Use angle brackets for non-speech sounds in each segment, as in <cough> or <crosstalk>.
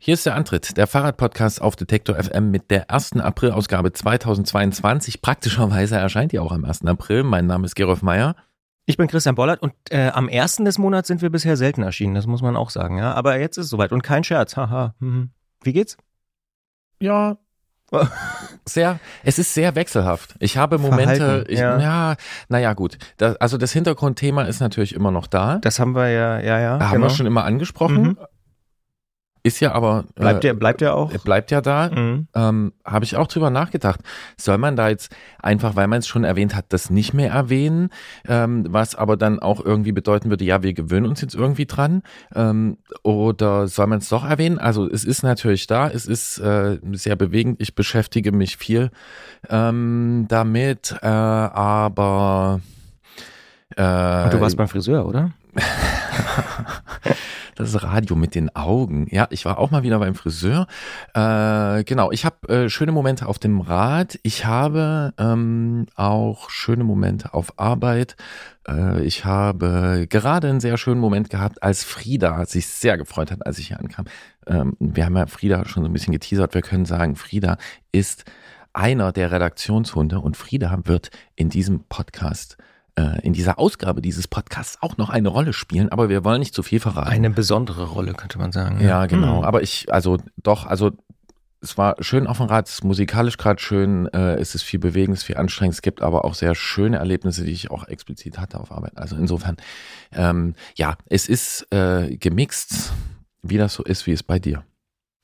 Hier ist der Antritt, der Fahrradpodcast auf Detektor FM mit der ersten April-Ausgabe 2022. Praktischerweise erscheint die auch am 1. April. Mein Name ist Gerolf Meyer. Ich bin Christian Bollert und äh, am 1. des Monats sind wir bisher selten erschienen, das muss man auch sagen, ja. Aber jetzt ist es soweit und kein Scherz, haha. Mhm. Wie geht's? Ja, <laughs> sehr, es ist sehr wechselhaft. Ich habe Momente, Verhalten, ich, ja. ja, naja, gut. Das, also das Hintergrundthema ist natürlich immer noch da. Das haben wir ja, ja, ja. Haben wir schon immer angesprochen. Mhm. Ist ja aber. Bleibt äh, der, bleibt der auch? er bleibt ja da. Mhm. Ähm, habe ich auch drüber nachgedacht. Soll man da jetzt einfach, weil man es schon erwähnt hat, das nicht mehr erwähnen, ähm, was aber dann auch irgendwie bedeuten würde, ja, wir gewöhnen uns jetzt irgendwie dran, ähm, oder soll man es doch erwähnen? Also es ist natürlich da, es ist äh, sehr bewegend, ich beschäftige mich viel ähm, damit, äh, aber äh, Und du warst beim Friseur, oder? <laughs> das Radio mit den Augen. Ja, ich war auch mal wieder beim Friseur. Äh, genau, ich habe äh, schöne Momente auf dem Rad. Ich habe ähm, auch schöne Momente auf Arbeit. Äh, ich habe gerade einen sehr schönen Moment gehabt, als Frieda sich sehr gefreut hat, als ich hier ankam. Ähm, wir haben ja Frieda schon so ein bisschen geteasert. Wir können sagen, Frieda ist einer der Redaktionshunde und Frieda wird in diesem Podcast äh, in dieser Ausgabe dieses Podcasts auch noch eine Rolle spielen, aber wir wollen nicht zu viel verraten. Eine besondere Rolle, könnte man sagen. ja, genau. Mhm. Aber ich, also doch, also es war schön auf dem Rad, es ist musikalisch gerade schön, äh, es ist viel bewegend, es ist viel anstrengend, es gibt aber auch sehr schöne Erlebnisse, die ich auch explizit hatte auf Arbeit. Also insofern, ähm, ja, es ist äh, gemixt, wie das so ist, wie es bei dir.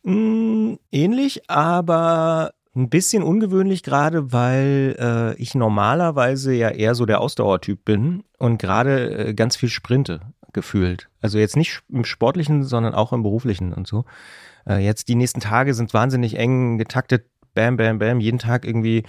Mm, ähnlich, aber ein bisschen ungewöhnlich gerade, weil äh, ich normalerweise ja eher so der Ausdauertyp bin und gerade äh, ganz viel sprinte gefühlt. Also jetzt nicht im sportlichen, sondern auch im beruflichen und so. Äh, jetzt die nächsten Tage sind wahnsinnig eng getaktet. Bam, bam, bam. Jeden Tag irgendwie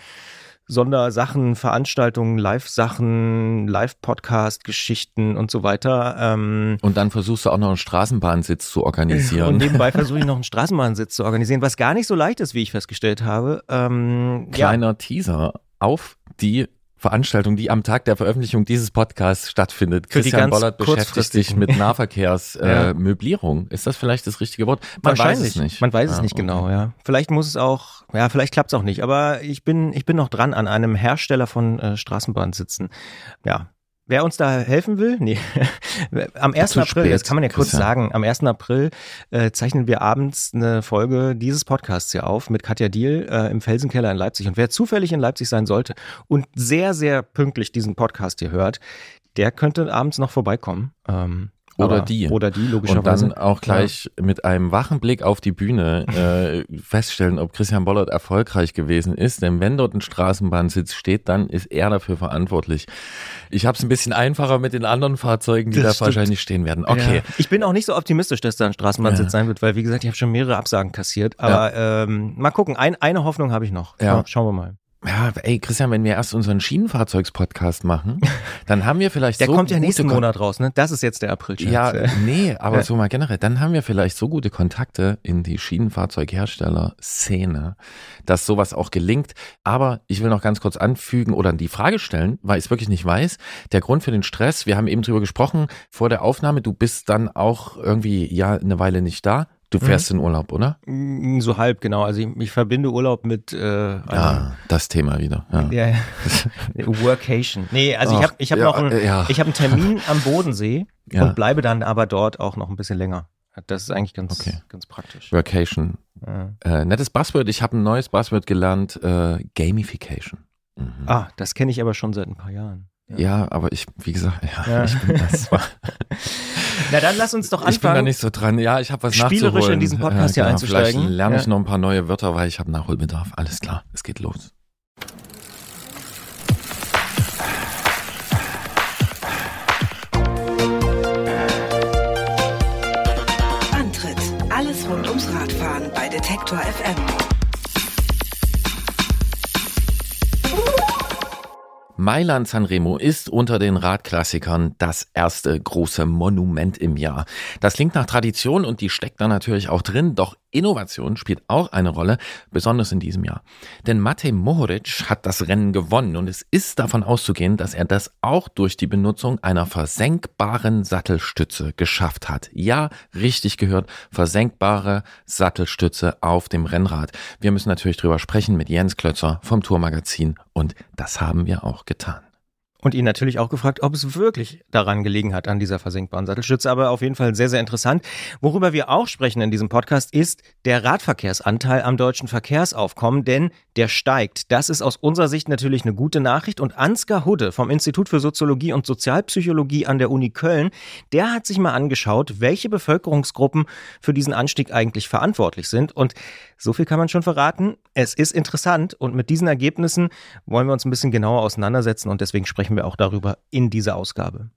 Sondersachen, Veranstaltungen, Live-Sachen, Live-Podcast-Geschichten und so weiter. Ähm, Und dann versuchst du auch noch einen Straßenbahnsitz zu und organisieren. nebenbei <laughs> versuche ich noch einen Straßenbahnsitz zu organisieren, was gar nicht so leicht ist, wie ich festgestellt habe. Ähm, ja, Kleiner Teaser auf die Veranstaltung, die am Tag der Veröffentlichung dieses Podcasts stattfindet. Für Christian Bollert beschäftigt sich mit Nahverkehrsmöblierung. <laughs> Ja. Äh, Möblierung. Ist das vielleicht das richtige Wort? Man weiß es nicht. Man weiß es Ah, nicht okay. genau, ja. Vielleicht muss es auch, ja, vielleicht klappt es auch nicht, aber ich bin, ich bin noch dran an einem Hersteller von äh, Straßenbahnsitzen. Ja. Wer uns da helfen will, nee. <laughs> Am 1. Zu April, das kann man ja kurz Christian. sagen, am 1. April äh, zeichnen wir abends eine Folge dieses Podcasts hier auf mit Katja Diel äh, im Felsenkeller in Leipzig. Und wer zufällig in Leipzig sein sollte und sehr, sehr pünktlich diesen Podcast hier hört, der könnte abends noch vorbeikommen. Ähm, Oder die. Oder die, Und logischerweise. dann auch gleich mit einem wachen Blick auf die Bühne äh, <laughs> feststellen, ob Christian Bollert erfolgreich gewesen ist. Denn wenn dort ein Straßenbahnsitz steht, dann ist er dafür verantwortlich. Ich habe es ein bisschen einfacher mit den anderen Fahrzeugen, die Das da stimmt. wahrscheinlich stehen werden. Okay. Ja. Ich bin auch nicht so optimistisch, dass da ein Straßenbahnsitz Ja. sein wird, weil wie gesagt, ich habe schon mehrere Absagen kassiert. Aber ähm, mal gucken, ein, eine Hoffnung habe ich noch. Ja. Schauen wir mal. Ja, ey, Christian, wenn wir erst unseren Schienenfahrzeugspodcast machen, dann haben wir vielleicht <laughs> Der so kommt ja nächsten Kon- Monat raus, ne? Das ist jetzt der april Ja, nee, aber Ja. so mal generell, dann haben wir vielleicht so gute Kontakte in die Schienenfahrzeughersteller-Szene, dass sowas auch gelingt. Aber ich will noch ganz kurz anfügen oder die Frage stellen, weil ich es wirklich nicht weiß. Der Grund für den Stress, wir haben eben drüber gesprochen vor der Aufnahme, du bist dann auch irgendwie ja eine Weile nicht da. Du fährst in Urlaub, oder? Mm, So halb, genau. Also ich, ich verbinde Urlaub mit äh, Ja, das Thema wieder. Ja. Ja, ja. <laughs> Workation. Nee, also ich Ach, habe ich hab ja, noch einen, äh, ja. ich hab einen Termin <laughs> am Bodensee und bleibe dann aber dort auch noch ein bisschen länger. Das ist eigentlich ganz, Okay. ganz praktisch. Ja. Äh, nettes Buzzword. Ich habe ein neues Buzzword gelernt. Äh, Gamification. Mhm. Ah, das kenne ich aber schon seit ein paar Jahren. Ja, aber ich, wie gesagt, ja, Ja. ich bin das. <laughs> War, Na dann lass uns doch anfangen. ich bin da nicht so dran. Ja, ich habe was Spielerisch nachzuholen. in diesen Podcast hier genau. einzusteigen. Vielleicht lerne ich Ja. noch ein paar neue Wörter, weil ich habe Nachholbedarf. Alles klar, es geht los. Antritt. Alles rund ums Radfahren bei Detektor FM. Mailand Sanremo ist unter den Radklassikern das erste große Monument im Jahr. Das klingt nach Tradition und die steckt da natürlich auch drin, doch Innovation spielt auch eine Rolle, besonders in diesem Jahr. Denn Matej Mohoric hat das Rennen gewonnen und es ist davon auszugehen, dass er das auch durch die Benutzung einer versenkbaren Sattelstütze geschafft hat. Ja, richtig gehört, versenkbare Sattelstütze auf dem Rennrad. Wir müssen natürlich drüber sprechen mit Jens Klötzer vom Tourmagazin und das haben wir auch getan. Und ihn natürlich auch gefragt, ob es wirklich daran gelegen hat, an dieser versenkbaren Sattelstütze. Aber auf jeden Fall sehr, sehr interessant. Worüber wir auch sprechen in diesem Podcast ist der Radverkehrsanteil am deutschen Verkehrsaufkommen, denn der steigt. Das ist aus unserer Sicht natürlich eine gute Nachricht. Und Ansgar Hudde vom Institut für Soziologie und Sozialpsychologie an der Uni Köln, der hat sich mal angeschaut, welche Bevölkerungsgruppen für diesen Anstieg eigentlich verantwortlich sind. Und so viel kann man schon verraten. Es ist interessant und mit diesen Ergebnissen wollen wir uns ein bisschen genauer auseinandersetzen und deswegen sprechen wir auch darüber in dieser Ausgabe.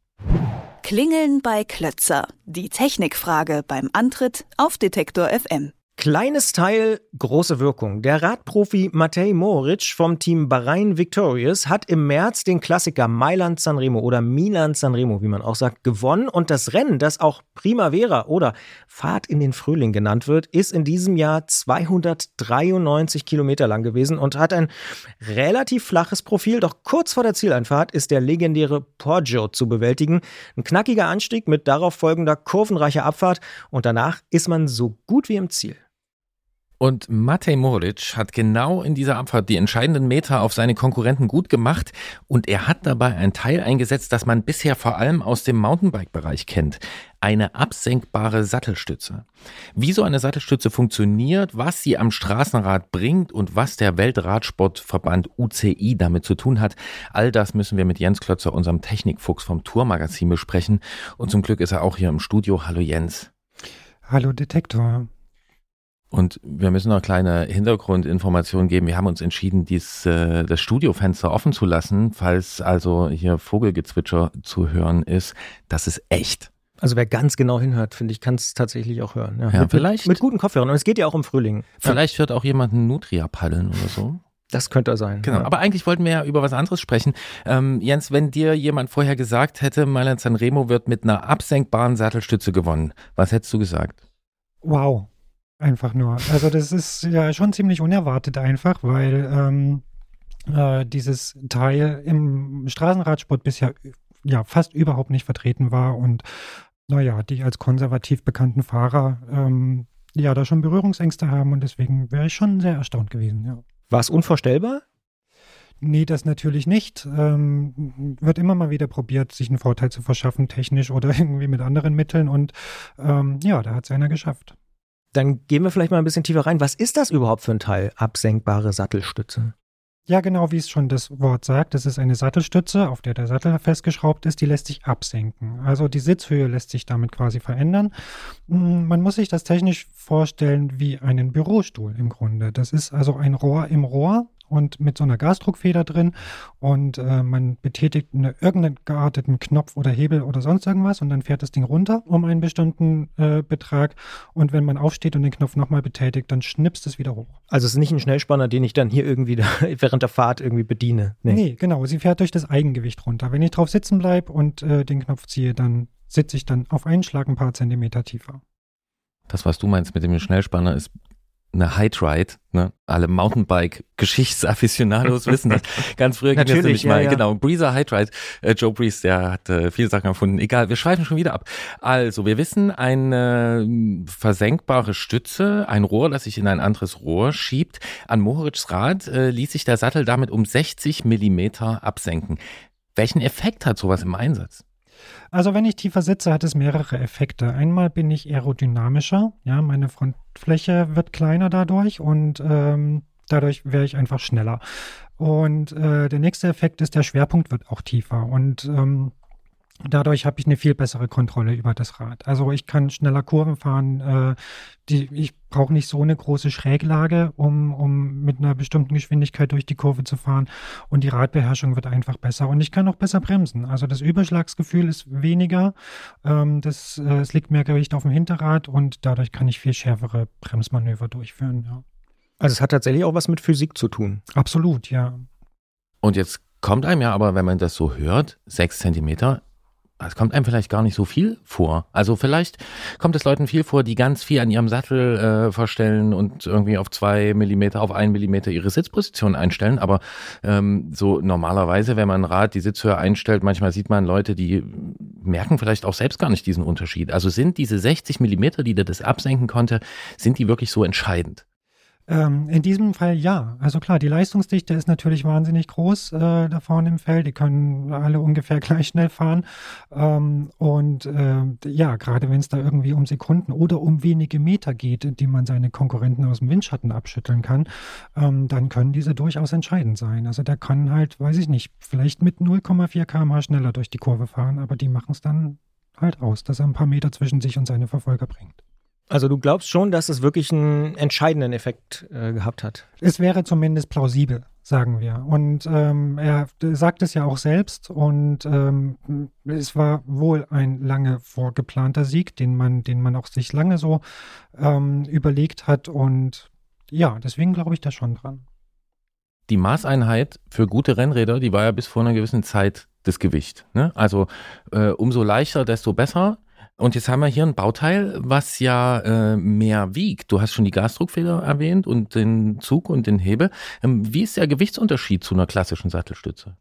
Klingeln bei Klötzer. Die Technikfrage beim Antritt auf Detektor FM. Kleines Teil, große Wirkung. Der Radprofi Matej Moric vom Team Bahrain Victorious hat im März den Klassiker Mailand Sanremo oder Milan Sanremo, wie man auch sagt, gewonnen. Und das Rennen, das auch Primavera oder Fahrt in den Frühling genannt wird, ist in diesem Jahr 293 Kilometer lang gewesen und hat ein relativ flaches Profil. Doch kurz vor der Zieleinfahrt ist der legendäre Poggio zu bewältigen. Ein knackiger Anstieg mit darauf folgender kurvenreicher Abfahrt und danach ist man so gut wie im Ziel. Und Matej Moric hat genau in dieser Abfahrt die entscheidenden Meter auf seine Konkurrenten gut gemacht und er hat dabei ein Teil eingesetzt, das man bisher vor allem aus dem Mountainbike-Bereich kennt. Eine absenkbare Sattelstütze. Wie so eine Sattelstütze funktioniert, was sie am Straßenrad bringt und was der Weltradsportverband UCI damit zu tun hat, all das müssen wir mit Jens Klötzer, unserem Technikfuchs vom Tourmagazin besprechen. Und zum Glück ist er auch hier im Studio. Hallo Jens. Hallo Detektor. Und wir müssen noch kleine Hintergrundinformationen geben. Wir haben uns entschieden, dies, äh, das Studiofenster offen zu lassen, falls also hier Vogelgezwitscher zu hören ist. Das ist echt. Also wer ganz genau hinhört, finde ich, kann es tatsächlich auch hören. Ja, ja mit, vielleicht. Mit guten Kopfhörern. Und es geht ja auch im Frühling. Vielleicht ja. hört auch jemand einen Nutria paddeln oder so. Das könnte sein. Genau, ja. aber eigentlich wollten wir ja über was anderes sprechen. Ähm, Jens, wenn dir jemand vorher gesagt hätte, Mailand Sanremo wird mit einer absenkbaren Sattelstütze gewonnen, was hättest du gesagt? Wow, Einfach nur. Also das ist ja schon ziemlich unerwartet einfach, weil ähm, äh, dieses Teil im Straßenradsport bisher ja fast überhaupt nicht vertreten war und naja, die als konservativ bekannten Fahrer ähm, ja da schon Berührungsängste haben und deswegen wäre ich schon sehr erstaunt gewesen, ja. War es unvorstellbar? Nee, das natürlich nicht. Ähm, wird immer mal wieder probiert, sich einen Vorteil zu verschaffen, technisch oder <laughs> irgendwie mit anderen Mitteln. Und ähm, ja, da hat es einer geschafft. Dann gehen wir vielleicht mal ein bisschen tiefer rein. Was ist das überhaupt für ein Teil? Absenkbare Sattelstütze. Ja, genau wie es schon das Wort sagt. Das ist eine Sattelstütze, auf der der Sattel festgeschraubt ist. Die lässt sich absenken. Also die Sitzhöhe lässt sich damit quasi verändern. Mm, man muss sich das technisch vorstellen wie einen Bürostuhl im Grunde. Das ist also ein Rohr im Rohr und mit so einer Gasdruckfeder drin und äh, man betätigt eine, irgendeinen gearteten Knopf oder Hebel oder sonst irgendwas und dann fährt das Ding runter um einen bestimmten äh, Betrag und wenn man aufsteht und den Knopf nochmal betätigt, dann schnipst es wieder hoch. Also es ist nicht ein Schnellspanner, den ich dann hier irgendwie da, <laughs> während der Fahrt irgendwie bediene. Nee. nee. genau, sie fährt durch das Eigengewicht runter. Wenn ich drauf sitzen bleibe und äh, den Knopf ziehe, dann sitze ich dann auf einen Schlag ein paar Zentimeter tiefer. Das, was du meinst mit dem Schnellspanner, ist eine High Ride, ne? Alle Mountainbike-Geschichtsafficionados <laughs> wissen das. Ganz früher ging es nämlich ja, mal, ja. genau, Breezer High Ride. Äh, Joe Breeze, der hat äh, viele Sachen erfunden. Egal, wir schweifen schon wieder ab. Also, wir wissen, eine versenkbare Stütze, ein Rohr, das sich in ein anderes Rohr schiebt. An Moritz Rad äh, ließ sich der Sattel damit um 60 Millimeter absenken. Welchen Effekt hat sowas im Einsatz? Also wenn ich tiefer sitze, hat es mehrere Effekte. Einmal bin ich aerodynamischer, ja, meine Frontfläche wird kleiner dadurch und ähm, dadurch wäre ich einfach schneller. Und äh, der nächste Effekt ist, der Schwerpunkt wird auch tiefer und ähm, Dadurch habe ich eine viel bessere Kontrolle über das Rad. Also ich kann schneller Kurven fahren. Äh, die, ich brauche nicht so eine große Schräglage, um, um mit einer bestimmten Geschwindigkeit durch die Kurve zu fahren. Und die Radbeherrschung wird einfach besser. Und ich kann auch besser bremsen. Also das Überschlagsgefühl ist weniger. Ähm, das, äh, es liegt mehr Gewicht auf dem Hinterrad und dadurch kann ich viel schärfere Bremsmanöver durchführen. Ja. Also es hat tatsächlich auch was mit Physik zu tun. Absolut, ja. Und jetzt kommt einem ja aber, wenn man das so hört, sechs Zentimeter es kommt einem vielleicht gar nicht so viel vor. Also vielleicht kommt es Leuten viel vor, die ganz viel an ihrem Sattel äh, verstellen und irgendwie auf zwei Millimeter, auf einen Millimeter ihre Sitzposition einstellen. Aber ähm, so normalerweise, wenn man ein Rad die Sitzhöhe einstellt, manchmal sieht man Leute, die merken vielleicht auch selbst gar nicht diesen Unterschied. Also sind diese 60 Millimeter, die der das absenken konnte, sind die wirklich so entscheidend? Ähm, in diesem Fall ja. Also klar, die Leistungsdichte ist natürlich wahnsinnig groß äh, da vorne im Feld. Die können alle ungefähr <laughs> gleich schnell fahren. Ähm, und äh, ja, gerade wenn es da irgendwie um Sekunden oder um wenige Meter geht, die man seine Konkurrenten aus dem Windschatten abschütteln kann, ähm, dann können diese durchaus entscheidend sein. Also der kann halt, weiß ich nicht, vielleicht mit 0,4 km/h schneller durch die Kurve fahren, aber die machen es dann halt aus, dass er ein paar Meter zwischen sich und seine Verfolger bringt. Also du glaubst schon, dass es wirklich einen entscheidenden Effekt äh, gehabt hat? Es wäre zumindest plausibel, sagen wir. Und ähm, er sagt es ja auch selbst und ähm, es war wohl ein lange vorgeplanter Sieg, den man, den man auch sich lange so ähm, überlegt hat. Und ja, deswegen glaube ich da schon dran. Die Maßeinheit für gute Rennräder, die war ja bis vor einer gewissen Zeit das Gewicht. Ne? Also äh, umso leichter, desto besser. Und jetzt haben wir hier ein Bauteil, was ja äh, mehr wiegt. Du hast schon die Gasdruckfeder erwähnt und den Zug und den Hebel. Ähm, wie ist der Gewichtsunterschied zu einer klassischen Sattelstütze?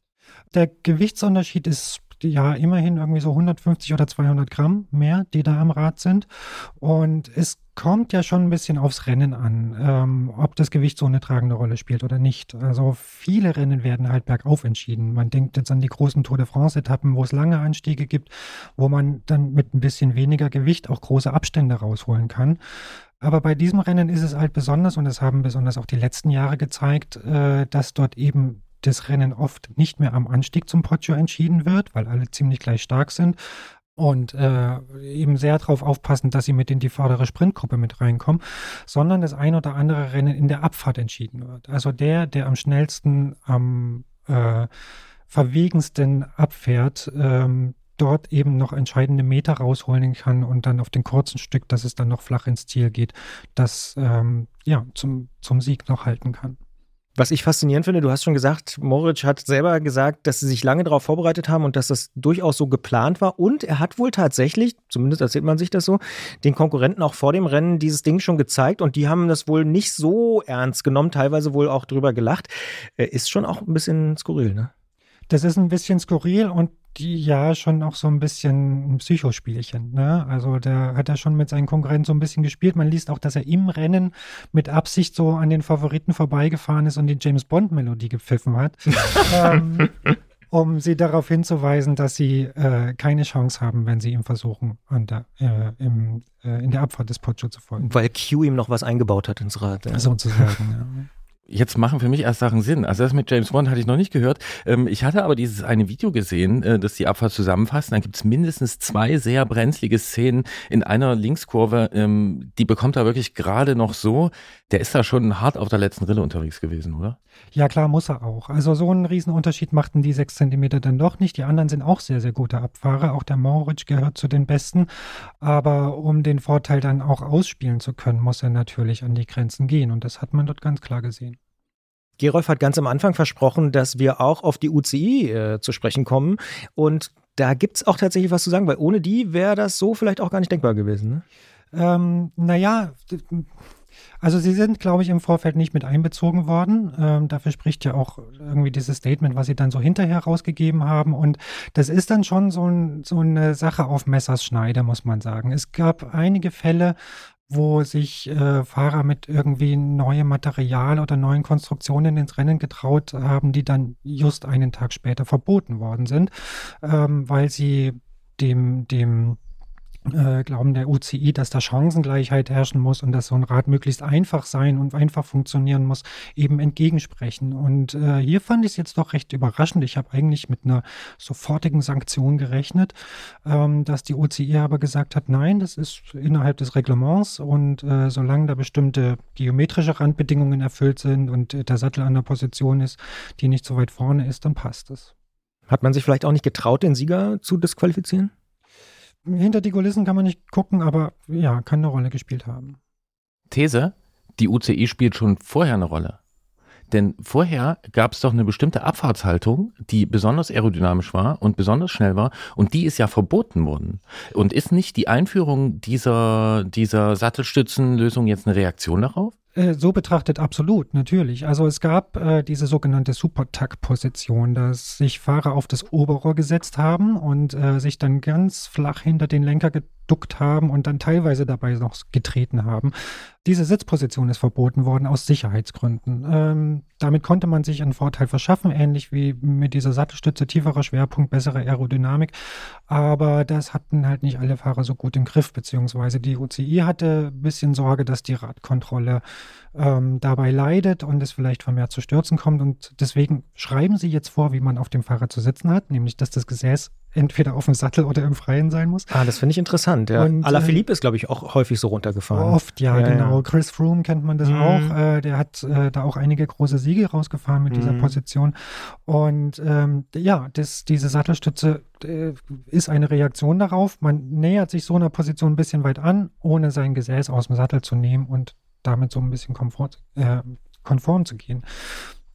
Der Gewichtsunterschied ist ja immerhin irgendwie so 150 oder 200 Gramm mehr, die da am Rad sind. Und es kommt ja schon ein bisschen aufs Rennen an, ähm, ob das Gewicht so eine tragende Rolle spielt oder nicht. Also viele Rennen werden halt bergauf entschieden. Man denkt jetzt an die großen Tour de France-Etappen, wo es lange Anstiege gibt, wo man dann mit ein bisschen weniger Gewicht auch große Abstände rausholen kann. Aber bei diesem Rennen ist es halt besonders, und das haben besonders auch die letzten Jahre gezeigt, äh, dass dort eben das Rennen oft nicht mehr am Anstieg zum Poggio entschieden wird, weil alle ziemlich gleich stark sind und äh, eben sehr darauf aufpassen, dass sie mit in die vordere Sprintgruppe mit reinkommen, sondern das ein oder andere Rennen in der Abfahrt entschieden wird. Also der, der am schnellsten, am äh, verwegensten abfährt, ähm, dort eben noch entscheidende Meter rausholen kann und dann auf den kurzen Stück, dass es dann noch flach ins Ziel geht, das ähm, ja zum, zum Sieg noch halten kann. Was ich faszinierend finde, du hast schon gesagt, Moritz hat selber gesagt, dass sie sich lange darauf vorbereitet haben und dass das durchaus so geplant war. Und er hat wohl tatsächlich, zumindest erzählt man sich das so, den Konkurrenten auch vor dem Rennen dieses Ding schon gezeigt und die haben das wohl nicht so ernst genommen, teilweise wohl auch drüber gelacht. Äh, ist schon auch ein bisschen skurril, ne? Das ist ein bisschen skurril und die ja schon auch so ein bisschen ein Psychospielchen. Ne? Also der hat ja schon mit seinen Konkurrenten so ein bisschen gespielt. Man liest auch, dass er im Rennen mit Absicht so an den Favoriten vorbeigefahren ist und die James Bond Melodie gepfiffen hat. <laughs> ähm, um sie darauf hinzuweisen, dass sie äh, keine Chance haben, wenn sie ihm versuchen, der, äh, im, äh, in der Abfahrt des Pocho zu folgen. Weil Q ihm noch was eingebaut hat ins Rad. Ja. Sozusagen, ja jetzt machen für mich erst Sachen Sinn. Also das mit James Bond hatte ich noch nicht gehört. Ähm, ich hatte aber dieses eine Video gesehen, äh, das die Abfahrt zusammenfasst. Da gibt es mindestens zwei sehr brenzlige Szenen in einer Linkskurve. Ähm, die bekommt er wirklich gerade noch so. Der ist da schon hart auf der letzten Rille unterwegs gewesen, oder? Ja, klar, muss er auch. Also so einen Riesenunterschied machten die sechs Zentimeter dann doch nicht. Die anderen sind auch sehr, sehr gute Abfahrer. Auch der Moritz gehört zu den Besten. Aber um den Vorteil dann auch ausspielen zu können, muss er natürlich an die Grenzen gehen. Und das hat man dort ganz klar gesehen. Gerolf hat ganz am Anfang versprochen, dass wir auch auf die UCI äh, zu sprechen kommen. Und da gibt es auch tatsächlich was zu sagen, weil ohne die wäre das so vielleicht auch gar nicht denkbar gewesen. Ne? Ähm, naja, also sie sind, glaube ich, im Vorfeld nicht mit einbezogen worden. Ähm, dafür spricht ja auch irgendwie dieses Statement, was sie dann so hinterher rausgegeben haben. Und das ist dann schon so, ein, so eine Sache auf Messers Schneide, muss man sagen. Es gab einige Fälle, wo sich äh, Fahrer mit irgendwie neuem Material oder neuen Konstruktionen ins Rennen getraut haben, die dann just einen Tag später verboten worden sind, ähm, weil sie dem, dem äh, Glauben der UCI, dass da Chancengleichheit herrschen muss und dass so ein Rad möglichst einfach sein und einfach funktionieren muss, eben entgegensprechen. Und äh, hier fand ich es jetzt doch recht überraschend. Ich habe eigentlich mit einer sofortigen Sanktion gerechnet, ähm, dass die UCI aber gesagt hat, nein, das ist innerhalb des Reglements und äh, solange da bestimmte geometrische Randbedingungen erfüllt sind und äh, der Sattel an der Position ist, die nicht so weit vorne ist, dann passt es. Hat man sich vielleicht auch nicht getraut, den Sieger zu disqualifizieren? Hinter die Kulissen kann man nicht gucken, aber ja, kann eine Rolle gespielt haben. These, die UCI spielt schon vorher eine Rolle. Denn vorher gab es doch eine bestimmte Abfahrtshaltung, die besonders aerodynamisch war und besonders schnell war und die ist ja verboten worden. Und ist nicht die Einführung dieser, dieser Sattelstützenlösung jetzt eine Reaktion darauf? Äh, so betrachtet absolut, natürlich. Also es gab äh, diese sogenannte Super-Tuck-Position, dass sich Fahrer auf das Oberrohr gesetzt haben und äh, sich dann ganz flach hinter den Lenker geduckt haben und dann teilweise dabei noch getreten haben. Diese Sitzposition ist verboten worden aus Sicherheitsgründen. Ähm, damit konnte man sich einen Vorteil verschaffen, ähnlich wie mit dieser Sattelstütze, tieferer Schwerpunkt, bessere Aerodynamik. Aber das hatten halt nicht alle Fahrer so gut im Griff, beziehungsweise die UCI hatte ein bisschen Sorge, dass die Radkontrolle ähm, dabei leidet und es vielleicht vermehrt zu Stürzen kommt. Und deswegen schreiben sie jetzt vor, wie man auf dem Fahrrad zu sitzen hat, nämlich dass das Gesäß entweder auf dem Sattel oder im Freien sein muss. Ah, das finde ich interessant. Ja. Und, Alaphilippe äh, ist, glaube ich, auch häufig so runtergefahren. Oft, ja, ja genau. Ja. Chris Froome kennt man das mhm. auch. Äh, der hat äh, da auch einige große Siege rausgefahren mit mhm. dieser Position. Und ähm, ja, das, diese Sattelstütze äh, ist eine Reaktion darauf. Man nähert sich so einer Position ein bisschen weit an, ohne sein Gesäß aus dem Sattel zu nehmen und damit so ein bisschen komfort, äh, konform zu gehen.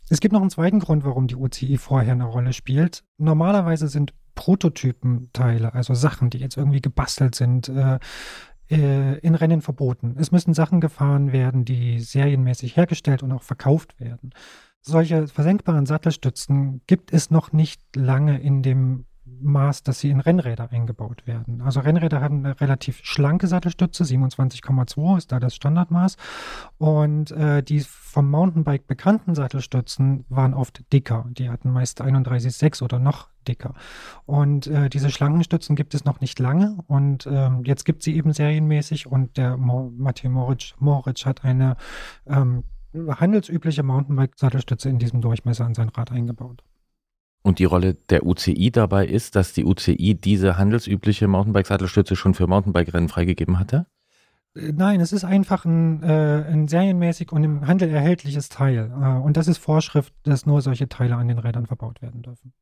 Es gibt noch einen zweiten Grund, warum die UCI vorher eine Rolle spielt. Normalerweise sind Prototypenteile, also Sachen, die jetzt irgendwie gebastelt sind, äh, äh, in Rennen verboten. Es müssen Sachen gefahren werden, die serienmäßig hergestellt und auch verkauft werden. Solche versenkbaren Sattelstützen gibt es noch nicht lange in dem Maß, dass sie in Rennräder eingebaut werden. Also Rennräder haben eine relativ schlanke Sattelstütze, 27,2 ist da das Standardmaß. Und äh, die vom Mountainbike bekannten Sattelstützen waren oft dicker. Die hatten meist 31,6 oder noch dicker. Und äh, diese schlanken Stützen gibt es noch nicht lange. Und ähm, jetzt gibt sie eben serienmäßig. Und der Mo Matej Moritz, Moritz hat eine ähm, handelsübliche Mountainbike-Sattelstütze in diesem Durchmesser an sein Rad eingebaut. Und die Rolle der UCI dabei ist, dass die UCI diese handelsübliche Mountainbike-Sattelstütze schon für Mountainbike-Rennen freigegeben hatte? Äh, nein, es ist einfach ein, äh, ein serienmäßig und im Handel erhältliches Teil. Äh, und das ist Vorschrift, dass nur solche Teile an den Rädern verbaut werden dürfen.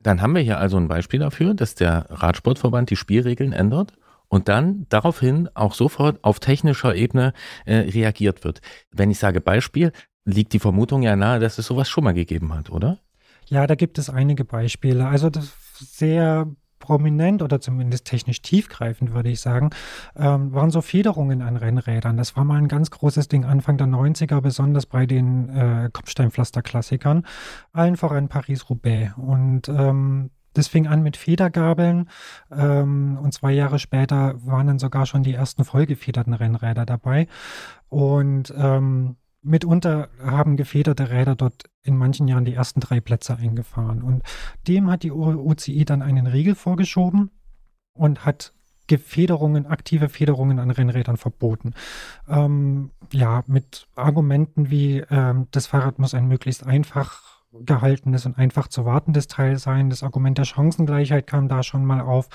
Dann haben wir hier also ein Beispiel dafür, dass der Radsportverband die Spielregeln ändert und dann daraufhin auch sofort auf technischer Ebene äh, reagiert wird. Wenn ich sage Beispiel, liegt die Vermutung ja nahe, dass es sowas schon mal gegeben hat, oder? Ja, da gibt es einige Beispiele. Also das sehr prominent oder zumindest technisch tiefgreifend, würde ich sagen, ähm, waren so Federungen an Rennrädern. Das war mal ein ganz großes Ding Anfang der 90er, besonders bei den äh, Kopfsteinpflaster-Klassikern, allen voran Paris-Roubaix. Und ähm, das fing an mit Federgabeln ähm, und zwei Jahre später waren dann sogar schon die ersten vollgefederten Rennräder dabei. Und ähm, mitunter haben gefederte Räder dort in manchen Jahren die ersten drei Plätze eingefahren. Und dem hat die OCI dann einen Riegel vorgeschoben und hat Gefederungen, aktive Federungen an Rennrädern verboten. Ähm, ja, mit Argumenten wie, ähm, das Fahrrad muss ein möglichst einfach gehaltenes und einfach zu wartendes Teil sein. Das Argument der Chancengleichheit kam da schon mal auf.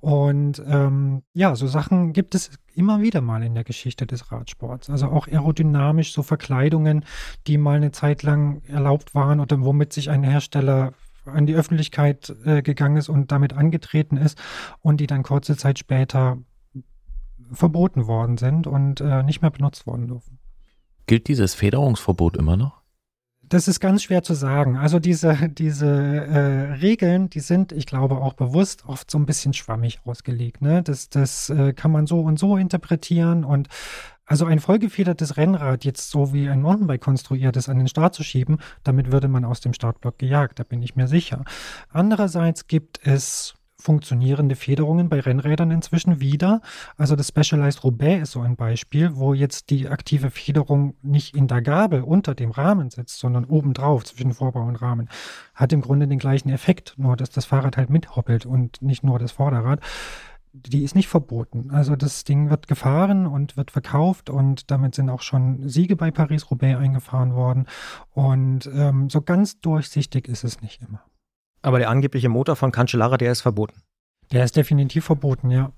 Und ähm, ja, so Sachen gibt es immer wieder mal in der Geschichte des Radsports. Also auch aerodynamisch, so Verkleidungen, die mal eine Zeit lang erlaubt waren oder womit sich ein Hersteller an die Öffentlichkeit äh, gegangen ist und damit angetreten ist und die dann kurze Zeit später verboten worden sind und äh, nicht mehr benutzt worden dürfen. Gilt dieses Federungsverbot immer noch? Das ist ganz schwer zu sagen. Also diese, diese äh, Regeln, die sind, ich glaube, auch bewusst oft so ein bisschen schwammig ausgelegt. Ne? Das, das äh, kann man so und so interpretieren. Und also ein vollgefedertes Rennrad jetzt so wie ein Mountainbike konstruiert ist, an den Start zu schieben, damit würde man aus dem Startblock gejagt, da bin ich mir sicher. Andererseits gibt es funktionierende Federungen bei Rennrädern inzwischen wieder. Also das Specialized Roubaix ist so ein Beispiel, wo jetzt die aktive Federung nicht in der Gabel unter dem Rahmen sitzt, sondern obendrauf zwischen Vorbau und Rahmen. Hat im Grunde den gleichen Effekt, nur dass das Fahrrad halt mithoppelt und nicht nur das Vorderrad. Die ist nicht verboten. Also das Ding wird gefahren und wird verkauft und damit sind auch schon Siege bei Paris-Roubaix eingefahren worden. Und ähm, so ganz durchsichtig ist es nicht immer. Aber der angebliche Motor von Cancellara, der ist verboten. Der ist definitiv verboten, ja.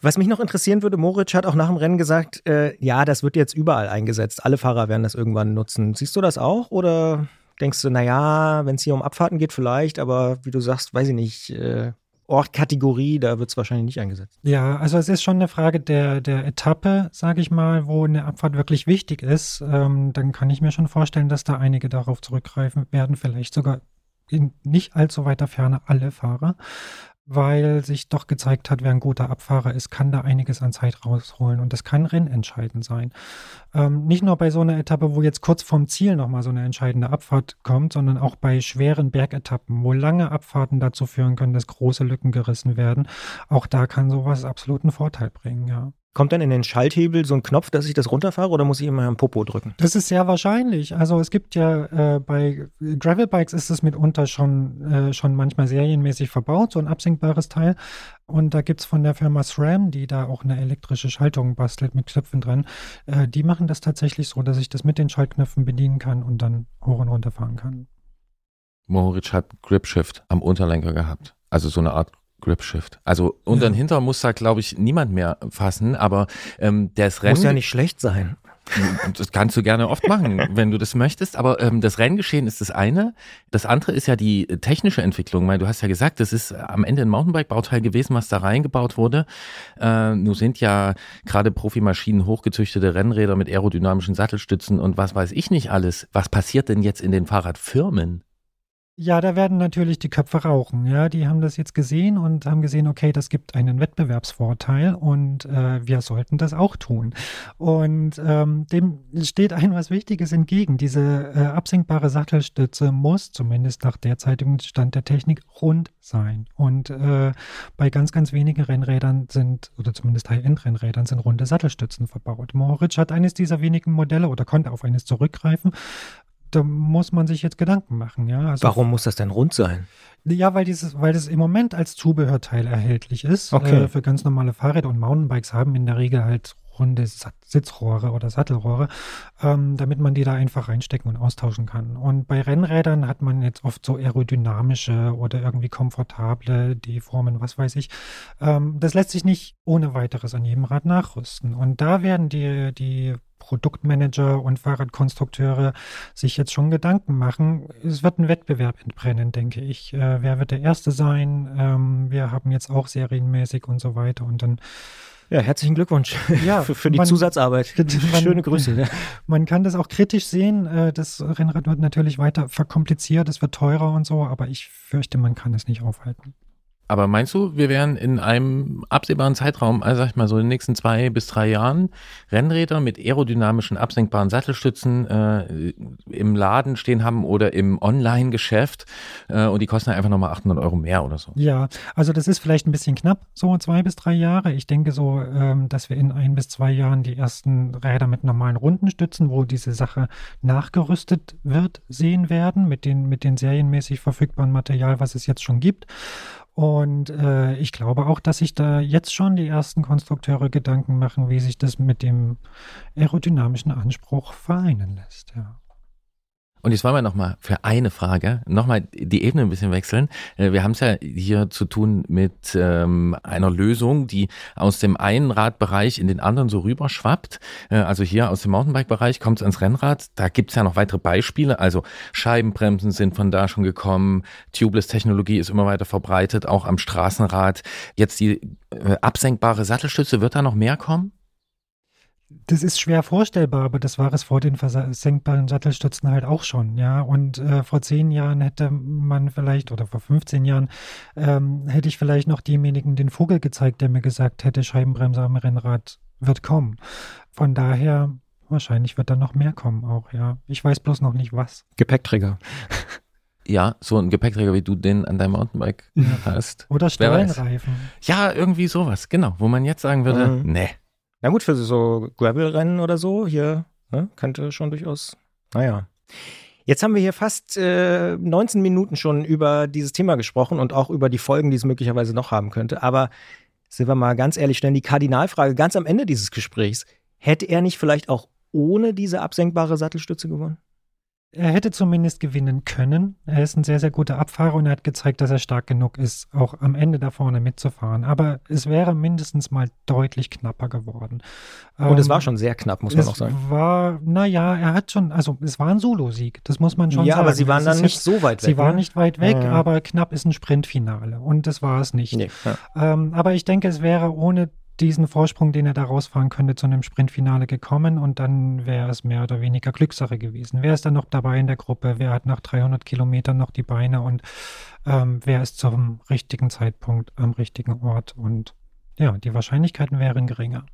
Was mich noch interessieren würde, Moritz hat auch nach dem Rennen gesagt, äh, ja, das wird jetzt überall eingesetzt. Alle Fahrer werden das irgendwann nutzen. Siehst du das auch oder denkst du, naja, wenn es hier um Abfahrten geht, vielleicht, aber wie du sagst, weiß ich nicht, äh, Ortkategorie, da wird es wahrscheinlich nicht eingesetzt. Ja, also es ist schon eine Frage der, der Etappe, sage ich mal, wo eine Abfahrt wirklich wichtig ist. Ähm, dann kann ich mir schon vorstellen, dass da einige darauf zurückgreifen werden, vielleicht sogar in nicht allzu weiter Ferne alle Fahrer weil sich doch gezeigt hat, wer ein guter Abfahrer ist, kann da einiges an Zeit rausholen und das kann rennentscheidend sein. Ähm, nicht nur bei so einer Etappe, wo jetzt kurz vorm Ziel nochmal so eine entscheidende Abfahrt kommt, sondern auch bei schweren Bergetappen, wo lange Abfahrten dazu führen können, dass große Lücken gerissen werden. Auch da kann sowas absoluten Vorteil bringen, ja. Kommt dann in den Schalthebel so ein Knopf, dass ich das runterfahre oder muss ich immer am Popo drücken? Das ist sehr wahrscheinlich. Also es gibt ja äh, bei Gravelbikes ist es mitunter schon, äh, schon manchmal serienmäßig verbaut, so ein absinkbares Teil. Und da gibt es von der Firma SRAM, die da auch eine elektrische Schaltung bastelt mit Knöpfen dran, äh, die machen das tatsächlich so, dass ich das mit den Schaltknöpfen bedienen kann und dann hoch und runter fahren kann. Moritz hat Grip Shift am Unterlenker gehabt. Also so eine Art Grip Shift. Also unter ja. Hinter muss da, glaube ich, niemand mehr fassen, aber ähm, das Rennen. Muss ja nicht schlecht sein. <laughs> Das kannst du gerne oft machen, wenn du das möchtest. Aber ähm, das Renngeschehen ist das eine. Das andere ist ja die technische Entwicklung. Weil du hast ja gesagt, das ist am Ende ein Mountainbike-Bauteil gewesen, was da reingebaut wurde. Äh, nun sind ja gerade Profimaschinen hochgezüchtete Rennräder mit aerodynamischen Sattelstützen und was weiß ich nicht alles. Was passiert denn jetzt in den Fahrradfirmen? Ja, da werden natürlich die Köpfe rauchen. Ja, die haben das jetzt gesehen und haben gesehen, okay, das gibt einen Wettbewerbsvorteil und äh, wir sollten das auch tun. Und ähm, dem steht ein was Wichtiges entgegen. Diese äh, absinkbare Sattelstütze muss, zumindest nach derzeitigem Stand der Technik, rund sein. Und äh, bei ganz, ganz wenigen Rennrädern sind, oder zumindest High-End-Rennrädern sind runde Sattelstützen verbaut. Moritz hat eines dieser wenigen Modelle oder konnte auf eines zurückgreifen da muss man sich jetzt Gedanken machen, ja. Also, Warum muss das denn rund sein? Ja, weil dieses, weil das im Moment als Zubehörteil erhältlich ist. Okay. Äh, für ganz normale Fahrräder und Mountainbikes haben in der Regel halt runde Sitzrohre oder Sattelrohre, ähm, damit man die da einfach reinstecken und austauschen kann. Und bei Rennrädern hat man jetzt oft so aerodynamische oder irgendwie komfortable Deformen, was weiß ich. Ähm, das lässt sich nicht ohne weiteres an jedem Rad nachrüsten. Und da werden die, die Produktmanager und Fahrradkonstrukteure sich jetzt schon Gedanken machen. Es wird ein Wettbewerb entbrennen, denke ich. Äh, wer wird der Erste sein? Ähm, wir haben jetzt auch serienmäßig und so weiter. Und dann ja, herzlichen Glückwunsch ja, <laughs> für, für die man, Zusatzarbeit. <laughs> Man, Schöne Grüße. Ja. <laughs> Man kann das auch kritisch sehen. Äh, das Rennrad wird natürlich weiter verkompliziert, es wird teurer und so, aber ich fürchte, man kann es nicht aufhalten. Aber meinst du, wir werden in einem absehbaren Zeitraum, also sag ich mal so in den nächsten zwei bis drei Jahren, Rennräder mit aerodynamischen, absenkbaren Sattelstützen äh, im Laden stehen haben oder im Online-Geschäft äh, und die kosten einfach nochmal 800 Euro mehr oder so? Ja, also das ist vielleicht ein bisschen knapp, so zwei bis drei Jahre. Ich denke so, ähm, dass wir in ein bis zwei Jahren die ersten Räder mit normalen Rundenstützen, wo diese Sache nachgerüstet wird, sehen werden mit den, mit den serienmäßig verfügbaren Material, was es jetzt schon gibt. Und äh, ich glaube auch, dass sich da jetzt schon die ersten Konstrukteure Gedanken machen, wie sich das mit dem aerodynamischen Anspruch vereinen lässt. Ja. Und jetzt wollen wir nochmal für eine Frage nochmal die Ebene ein bisschen wechseln. Äh, wir haben es ja hier zu tun mit ähm, einer Lösung, die aus dem einen Radbereich in den anderen so rüberschwappt. Äh, also hier aus dem Mountainbike-Bereich kommt es ans Rennrad. Da gibt es ja noch weitere Beispiele. Also Scheibenbremsen sind von da schon gekommen. Tubeless-Technologie ist immer weiter verbreitet, auch am Straßenrad. Jetzt die äh, absenkbare Sattelstütze, wird da noch mehr kommen? Das ist schwer vorstellbar, aber das war es vor den versenkbaren Sattelstützen halt auch schon, ja. Und äh, vor zehn Jahren hätte man vielleicht, oder vor 15 Jahren, ähm, hätte ich vielleicht noch demjenigen den Vogel gezeigt, der mir gesagt hätte, Scheibenbremse am Rennrad wird kommen. Von daher, wahrscheinlich wird da noch mehr kommen auch, ja. Ich weiß bloß noch nicht was. Gepäckträger. <laughs> Ja, so ein Gepäckträger, wie du den an deinem Mountainbike ja. hast. Oder Stollenreifen. Ja, irgendwie sowas, genau. Wo man jetzt sagen würde, mhm. nee, na gut, für so Gravel-Rennen oder so, hier ne, könnte schon durchaus, naja. Jetzt haben wir hier fast äh, 19 Minuten schon über dieses Thema gesprochen und auch über die Folgen, die es möglicherweise noch haben könnte. Aber sind wir mal ganz ehrlich, stellen die Kardinalfrage ganz am Ende dieses Gesprächs. Hätte er nicht vielleicht auch ohne diese absenkbare Sattelstütze gewonnen? Er hätte zumindest gewinnen können. Er ist ein sehr, sehr guter Abfahrer und er hat gezeigt, dass er stark genug ist, auch am Ende da vorne mitzufahren. Aber es wäre mindestens mal deutlich knapper geworden. Und ähm, es war schon sehr knapp, muss man auch sagen. Es war, naja, er hat schon, also es war ein Solo-Sieg, das muss man schon ja, sagen. Ja, aber sie waren dann nicht so weit weg. Sie waren ne? nicht weit weg, ja. aber knapp ist ein Sprintfinale und das war es nicht. Nee, ja. ähm, aber ich denke, es wäre ohne diesen Vorsprung, den er da rausfahren könnte, zu einem Sprintfinale gekommen und dann wäre es mehr oder weniger Glückssache gewesen. Wer ist dann noch dabei in der Gruppe? Wer hat nach 300 Kilometern noch die Beine und ähm, wer ist zum richtigen Zeitpunkt am richtigen Ort? Und ja, die Wahrscheinlichkeiten wären geringer.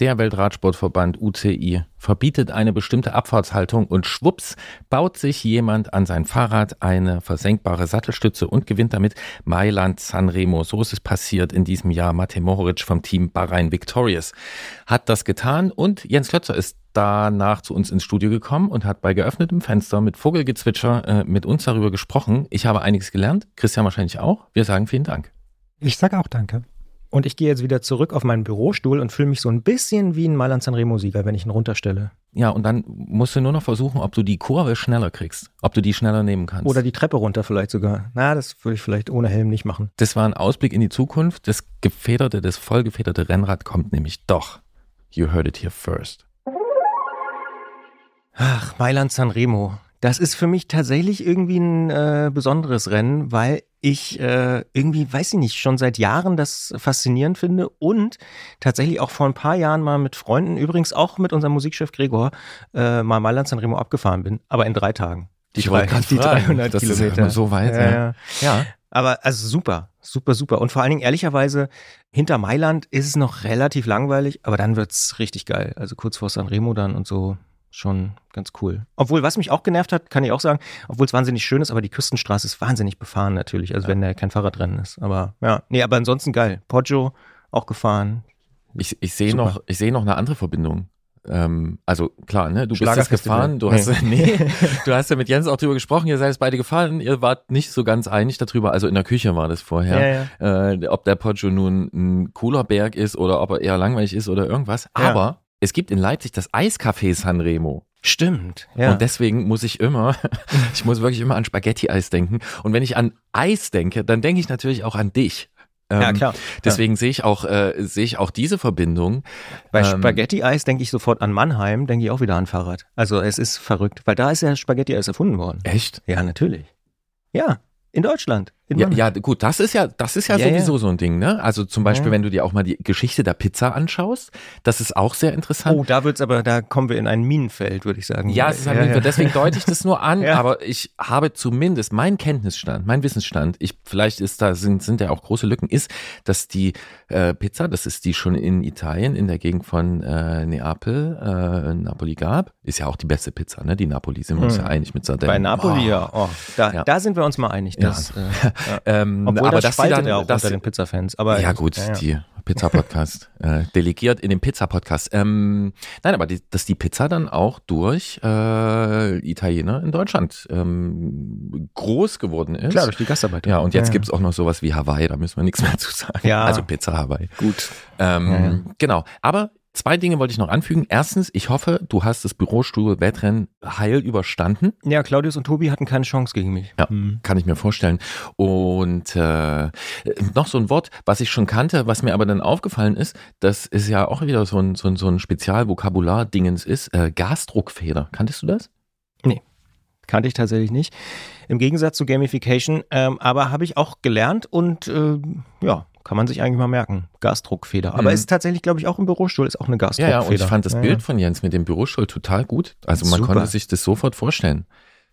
Der Weltradsportverband UCI verbietet eine bestimmte Abfahrtshaltung und schwupps baut sich jemand an sein Fahrrad eine versenkbare Sattelstütze und gewinnt damit Mailand Sanremo. So ist es passiert in diesem Jahr. Mate Mohoric vom Team Bahrain Victorious hat das getan und Jens Klötzer ist danach zu uns ins Studio gekommen und hat bei geöffnetem Fenster mit Vogelgezwitscher äh, mit uns darüber gesprochen. Ich habe einiges gelernt, Christian wahrscheinlich auch. Wir sagen vielen Dank. Ich sage auch danke. Und ich gehe jetzt wieder zurück auf meinen Bürostuhl und fühle mich so ein bisschen wie ein Mailand Sanremo-Sieger, wenn ich ihn runterstelle. Ja, und dann musst du nur noch versuchen, ob du die Kurve schneller kriegst, ob du die schneller nehmen kannst. Oder die Treppe runter vielleicht sogar. Na, das würde ich vielleicht ohne Helm nicht machen. Das war ein Ausblick in die Zukunft. Das gefederte, das vollgefederte Rennrad kommt nämlich doch. You heard it here first. Ach, Mailand Sanremo. Das ist für mich tatsächlich irgendwie ein äh, besonderes Rennen, weil ich äh, irgendwie, weiß ich nicht, schon seit Jahren das faszinierend finde und tatsächlich auch vor ein paar Jahren mal mit Freunden, übrigens auch mit unserem Musikchef Gregor, äh, mal Mailand Sanremo abgefahren bin, aber in drei Tagen. Die, drei, die fragen, 300 das Kilometer. Ist so weit. Ja, ja. ja. Aber also super, super, super. Und vor allen Dingen ehrlicherweise, hinter Mailand ist es noch relativ langweilig, aber dann wird's richtig geil. Also kurz vor Sanremo dann und so schon ganz cool. Obwohl, was mich auch genervt hat, kann ich auch sagen, obwohl es wahnsinnig schön ist, aber die Küstenstraße ist wahnsinnig befahren natürlich, also ja. wenn da kein Fahrradrennen ist. Aber ja, nee, aber ansonsten geil. Poggio auch gefahren. Ich, ich sehe noch, ich sehe noch eine andere Verbindung. Ähm, also klar, ne, du bist jetzt gefahren, du hast, nee. <laughs> <laughs> du hast ja mit Jens auch drüber gesprochen, ihr seid beide gefahren, ihr wart nicht so ganz einig darüber, also in der Küche war das vorher, ja, ja. Äh, ob der Poggio nun ein cooler Berg ist oder ob er eher langweilig ist oder irgendwas, aber es gibt in Leipzig das Eiscafé Sanremo. Stimmt. Ja. Und deswegen muss ich immer, <laughs> ich muss wirklich immer an Spaghetti-Eis denken. Und wenn ich an Eis denke, dann denke ich natürlich auch an dich. ja, ähm, klar. Deswegen ja. sehe ich auch, äh, sehe ich auch diese Verbindung. Bei ähm, Spaghetti-Eis denke ich sofort an Mannheim, denke ich auch wieder an Fahrrad. Also es ist verrückt, weil da ist ja Spaghetti-Eis erfunden worden. Echt? Ja, natürlich. Ja, in Deutschland. Ja, ja, gut, das ist ja, das ist ja, ja sowieso ja. so ein Ding, ne? Also zum Beispiel, wenn du dir auch mal die Geschichte der Pizza anschaust, das ist auch sehr interessant. Oh, da wird's aber, da kommen wir in ein Minenfeld, würde ich sagen. Ja, es ist ein Minenfeld, deswegen <laughs> deute ich das nur an, aber ich habe zumindest mein Kenntnisstand, mein Wissensstand, ich, vielleicht ist da, sind, sind ja auch große Lücken, ist, dass die äh, Pizza, das ist die schon in Italien, in der Gegend von äh, Neapel, äh, Napoli gab, ist ja auch die beste Pizza, ne? Die Napoli sind wir uns hm. ja einig mit Sardellen. Bei Napoli, oh. ja. Oh, da, da sind wir uns mal einig. Dass, ja. <laughs> Äh, ähm, Obwohl aber das spaltet dann, ja auch das, unter den Pizza-Fans. Aber ja gut, ja, ja. die Pizza-Podcast <laughs> äh, delegiert in den Pizza-Podcast. Ähm, nein, aber die, dass die Pizza dann auch durch äh, Italiener in Deutschland ähm, groß geworden ist. Klar, durch die Gastarbeit. Ja, und jetzt gibt's auch noch sowas wie Hawaii, da müssen wir nichts mehr zu sagen. Ja. Also Pizza Hawaii. Gut. Ähm, Genau. Aber Zwei Dinge wollte ich noch anfügen. Erstens, ich hoffe, du hast das Bürostuhl-Wettrennen heil überstanden. Ja, Claudius und Tobi hatten keine Chance gegen mich. Ja, hm. kann ich mir vorstellen. Und äh, noch so ein Wort, was ich schon kannte, was mir aber dann aufgefallen ist, das ist ja auch wieder so ein, so ein, so ein Spezialvokabular-Dingens ist, äh, Gasdruckfeder. Kanntest du das? Nee, kannte ich tatsächlich nicht. Im Gegensatz zu Gamification, ähm, aber habe ich auch gelernt und äh, ja, kann man sich eigentlich mal merken. Gasdruckfeder. Aber mhm. ist tatsächlich, glaube ich, auch im Bürostuhl, ist auch eine Gasdruckfeder. Ja, ja, und ich fand das ja, Bild von Jens mit dem Bürostuhl total gut. Also man Super. konnte sich das sofort vorstellen.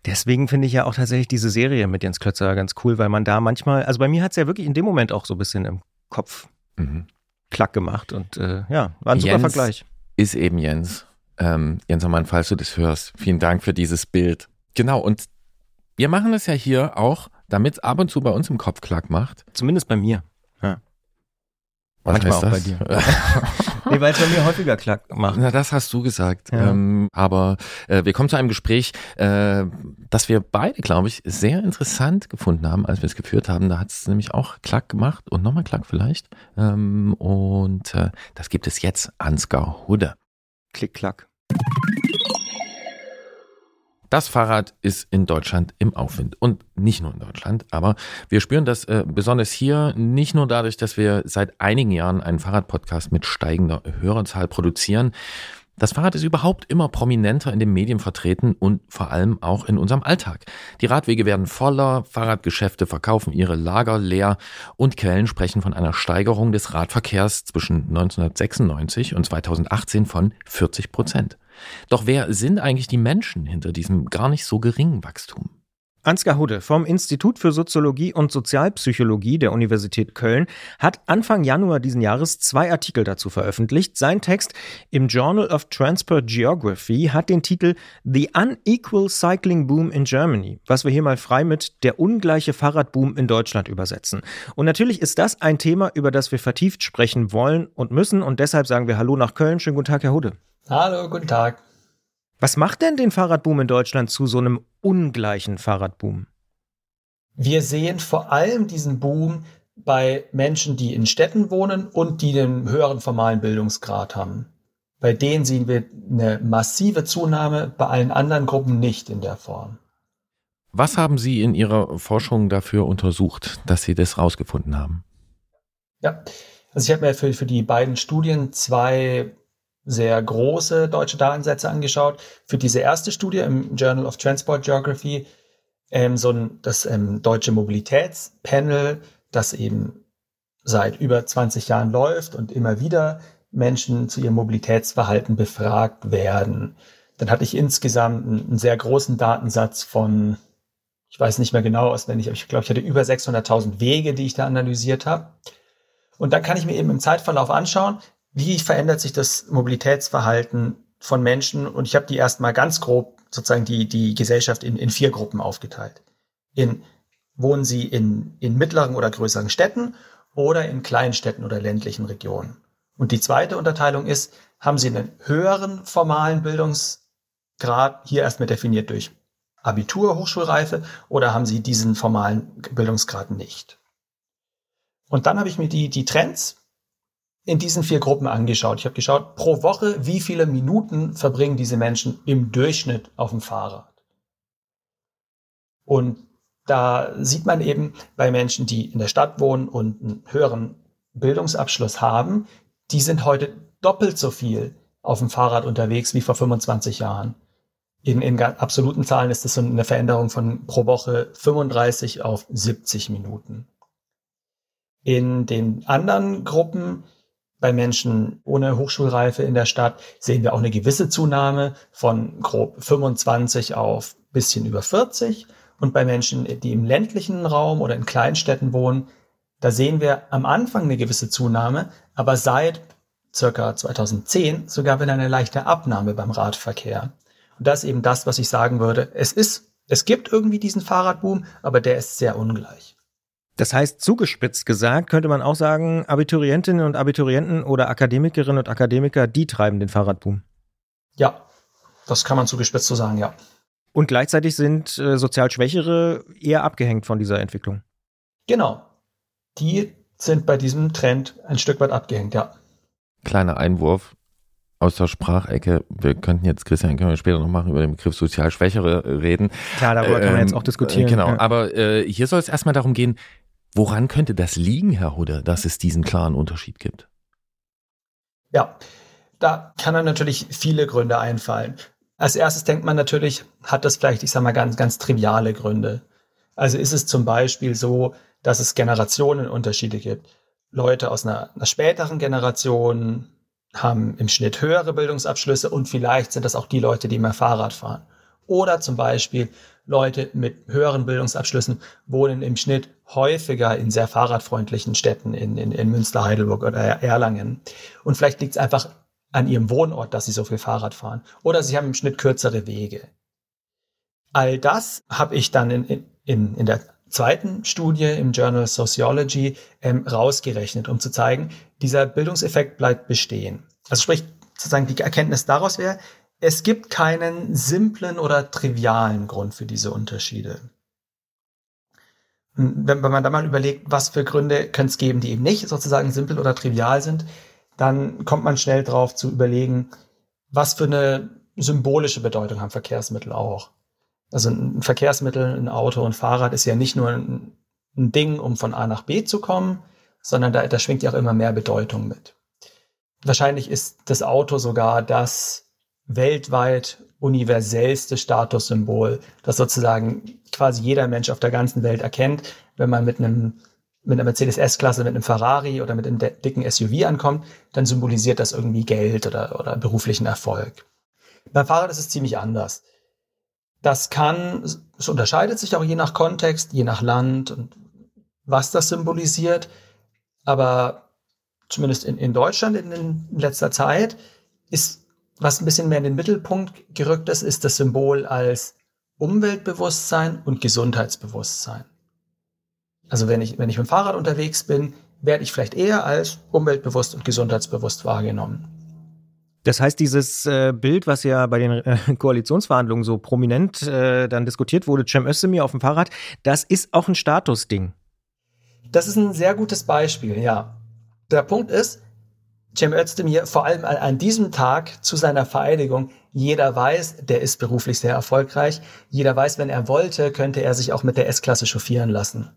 Deswegen finde ich ja auch tatsächlich diese Serie mit Jens Klötzer ganz cool, weil man da manchmal, also bei mir hat es ja wirklich in dem Moment auch so ein bisschen im Kopf mhm. klack gemacht und äh, ja, war ein Jens super Vergleich. Ist eben Jens. Ähm, Jens Mann, falls du das hörst, vielen Dank für dieses Bild. Genau, und wir machen das ja hier auch, damit es ab und zu bei uns im Kopf klack macht. Zumindest bei mir. Was Manchmal auch das? bei dir. <laughs> nee, weil es bei mir häufiger klack macht. Na, das hast du gesagt. Ja. Ähm, aber äh, wir kommen zu einem Gespräch, äh, das wir beide, glaube ich, sehr interessant gefunden haben, als wir es geführt haben. Da hat es nämlich auch klack gemacht und nochmal klack vielleicht. Ähm, und äh, das gibt es jetzt, Ansgar Hudde. Klick, klack. Das Fahrrad ist in Deutschland im Aufwind und nicht nur in Deutschland, aber wir spüren das äh, besonders hier nicht nur dadurch, dass wir seit einigen Jahren einen Fahrradpodcast mit steigender Hörerzahl produzieren. Das Fahrrad ist überhaupt immer prominenter in den Medien vertreten und vor allem auch in unserem Alltag. Die Radwege werden voller, Fahrradgeschäfte verkaufen ihre Lager leer und Quellen sprechen von einer Steigerung des Radverkehrs zwischen 1996 und 2018 von 40 Prozent. Doch wer sind eigentlich die Menschen hinter diesem gar nicht so geringen Wachstum? Ansgar Hudde vom Institut für Soziologie und Sozialpsychologie der Universität Köln hat Anfang Januar diesen Jahres zwei Artikel dazu veröffentlicht. Sein Text im Journal of Transport Geography hat den Titel The Unequal Cycling Boom in Germany, was wir hier mal frei mit der ungleiche Fahrradboom in Deutschland übersetzen. Und natürlich ist das ein Thema, über das wir vertieft sprechen wollen und müssen und deshalb sagen wir Hallo nach Köln. Schönen guten Tag, Herr Hudde. Hallo, guten Tag. Was macht denn den Fahrradboom in Deutschland zu so einem ungleichen Fahrradboom? Wir sehen vor allem diesen Boom bei Menschen, die in Städten wohnen und die den höheren formalen Bildungsgrad haben. Bei denen sehen wir eine massive Zunahme, bei allen anderen Gruppen nicht in der Form. Was haben Sie in Ihrer Forschung dafür untersucht, dass Sie das rausgefunden haben? Ja, also ich habe mir für, für die beiden Studien zwei sehr große deutsche Datensätze angeschaut. Für diese erste Studie im Journal of Transport Geography ähm, so ein, das ähm, deutsche Mobilitätspanel, das eben seit über 20 Jahren läuft und immer wieder Menschen zu ihrem Mobilitätsverhalten befragt werden. Dann hatte ich insgesamt einen, sehr großen Datensatz von, ich weiß nicht mehr genau auswendig, aber ich glaube, ich hatte über 600.000 Wege, die ich da analysiert habe. Und dann kann ich mir eben im Zeitverlauf anschauen, wie verändert sich das Mobilitätsverhalten von Menschen? Und ich habe die erstmal ganz grob sozusagen die, die Gesellschaft in, in vier Gruppen aufgeteilt. In, wohnen sie in, in mittleren oder größeren Städten oder in Kleinstädten oder ländlichen Regionen? Und die zweite Unterteilung ist, haben sie einen höheren formalen Bildungsgrad, hier erstmal definiert durch Abitur, Hochschulreife, oder haben sie diesen formalen Bildungsgrad nicht? Und dann habe ich mir die, die Trends in diesen vier Gruppen angeschaut. Ich habe geschaut, pro Woche, wie viele Minuten verbringen diese Menschen im Durchschnitt auf dem Fahrrad. Und da sieht man eben bei Menschen, die in der Stadt wohnen und einen höheren Bildungsabschluss haben, die sind heute doppelt so viel auf dem Fahrrad unterwegs wie vor 25 Jahren. In, in absoluten Zahlen ist das so eine Veränderung von pro Woche 35 auf 70 Minuten. In den anderen Gruppen bei Menschen ohne Hochschulreife in der Stadt sehen wir auch eine gewisse Zunahme von grob 25 auf bisschen über 40. Und bei Menschen, die im ländlichen Raum oder in Kleinstädten wohnen, da sehen wir am Anfang eine gewisse Zunahme, aber seit circa 2010 sogar wieder eine leichte Abnahme beim Radverkehr. Und das ist eben das, was ich sagen würde. Es ist, es gibt irgendwie diesen Fahrradboom, aber der ist sehr ungleich. Das heißt, zugespitzt gesagt, könnte man auch sagen, Abiturientinnen und Abiturienten oder Akademikerinnen und Akademiker, die treiben den Fahrradboom. Ja, das kann man zugespitzt so sagen, ja. Und gleichzeitig sind äh, sozial Schwächere eher abgehängt von dieser Entwicklung. Genau. Die sind bei diesem Trend ein Stück weit abgehängt, ja. Kleiner Einwurf aus der Sprachecke. Wir könnten jetzt, Christian, können wir später noch machen, über den Begriff sozial Schwächere reden. Klar, darüber ähm, können wir jetzt auch diskutieren. Genau, ja. aber äh, hier soll es erstmal darum gehen, Woran könnte das liegen, Herr Hudde, dass es diesen klaren Unterschied gibt? Ja, da kann dann natürlich viele Gründe einfallen. Als erstes denkt man natürlich, hat das vielleicht, ich sage mal, ganz, ganz triviale Gründe. Also ist es zum Beispiel so, dass es Generationenunterschiede gibt. Leute aus einer, einer späteren Generation haben im Schnitt höhere Bildungsabschlüsse und vielleicht sind das auch die Leute, die mehr Fahrrad fahren. Oder zum Beispiel Leute mit höheren Bildungsabschlüssen wohnen im Schnitt häufiger in sehr fahrradfreundlichen Städten in, in, in Münster, Heidelberg oder Erlangen. Und vielleicht liegt es einfach an ihrem Wohnort, dass sie so viel Fahrrad fahren. Oder sie haben im Schnitt kürzere Wege. All das habe ich dann in, in, in der zweiten Studie im Journal Sociology ähm, rausgerechnet, um zu zeigen, dieser Bildungseffekt bleibt bestehen. Also sprich, sozusagen die Erkenntnis daraus wäre, es gibt keinen simplen oder trivialen Grund für diese Unterschiede. Wenn, wenn man da mal überlegt, was für Gründe könnte es geben, die eben nicht sozusagen simpel oder trivial sind, dann kommt man schnell drauf zu überlegen, was für eine symbolische Bedeutung haben Verkehrsmittel auch. Also ein Verkehrsmittel, ein Auto, ein Fahrrad ist ja nicht nur ein, ein Ding, um von A nach B zu kommen, sondern da, da schwingt ja auch immer mehr Bedeutung mit. Wahrscheinlich ist das Auto sogar das weltweit universellste Statussymbol, das sozusagen quasi jeder Mensch auf der ganzen Welt erkennt, wenn man mit einem mit einer Mercedes S-Klasse, mit einem Ferrari oder mit einem dicken SUV ankommt, dann symbolisiert das irgendwie Geld oder, oder beruflichen Erfolg. Beim Fahrrad ist es ziemlich anders. Das kann, es unterscheidet sich auch je nach Kontext, je nach Land und was das symbolisiert. Aber zumindest in, in Deutschland in, in letzter Zeit ist, was ein bisschen mehr in den Mittelpunkt gerückt ist, ist das Symbol als Umweltbewusstsein und Gesundheitsbewusstsein. Also wenn ich, wenn ich mit dem Fahrrad unterwegs bin, werde ich vielleicht eher als umweltbewusst und gesundheitsbewusst wahrgenommen. Das heißt, dieses äh, Bild, was ja bei den äh, Koalitionsverhandlungen so prominent äh, dann diskutiert wurde, Cem Özdemir auf dem Fahrrad, das ist auch ein Statusding. Das ist ein sehr gutes Beispiel, ja. Der Punkt ist, Cem Özdemir, vor allem an, diesem Tag zu seiner Vereidigung, jeder weiß, der ist beruflich sehr erfolgreich. Jeder weiß, wenn er wollte, könnte er sich auch mit der S-Klasse chauffieren lassen.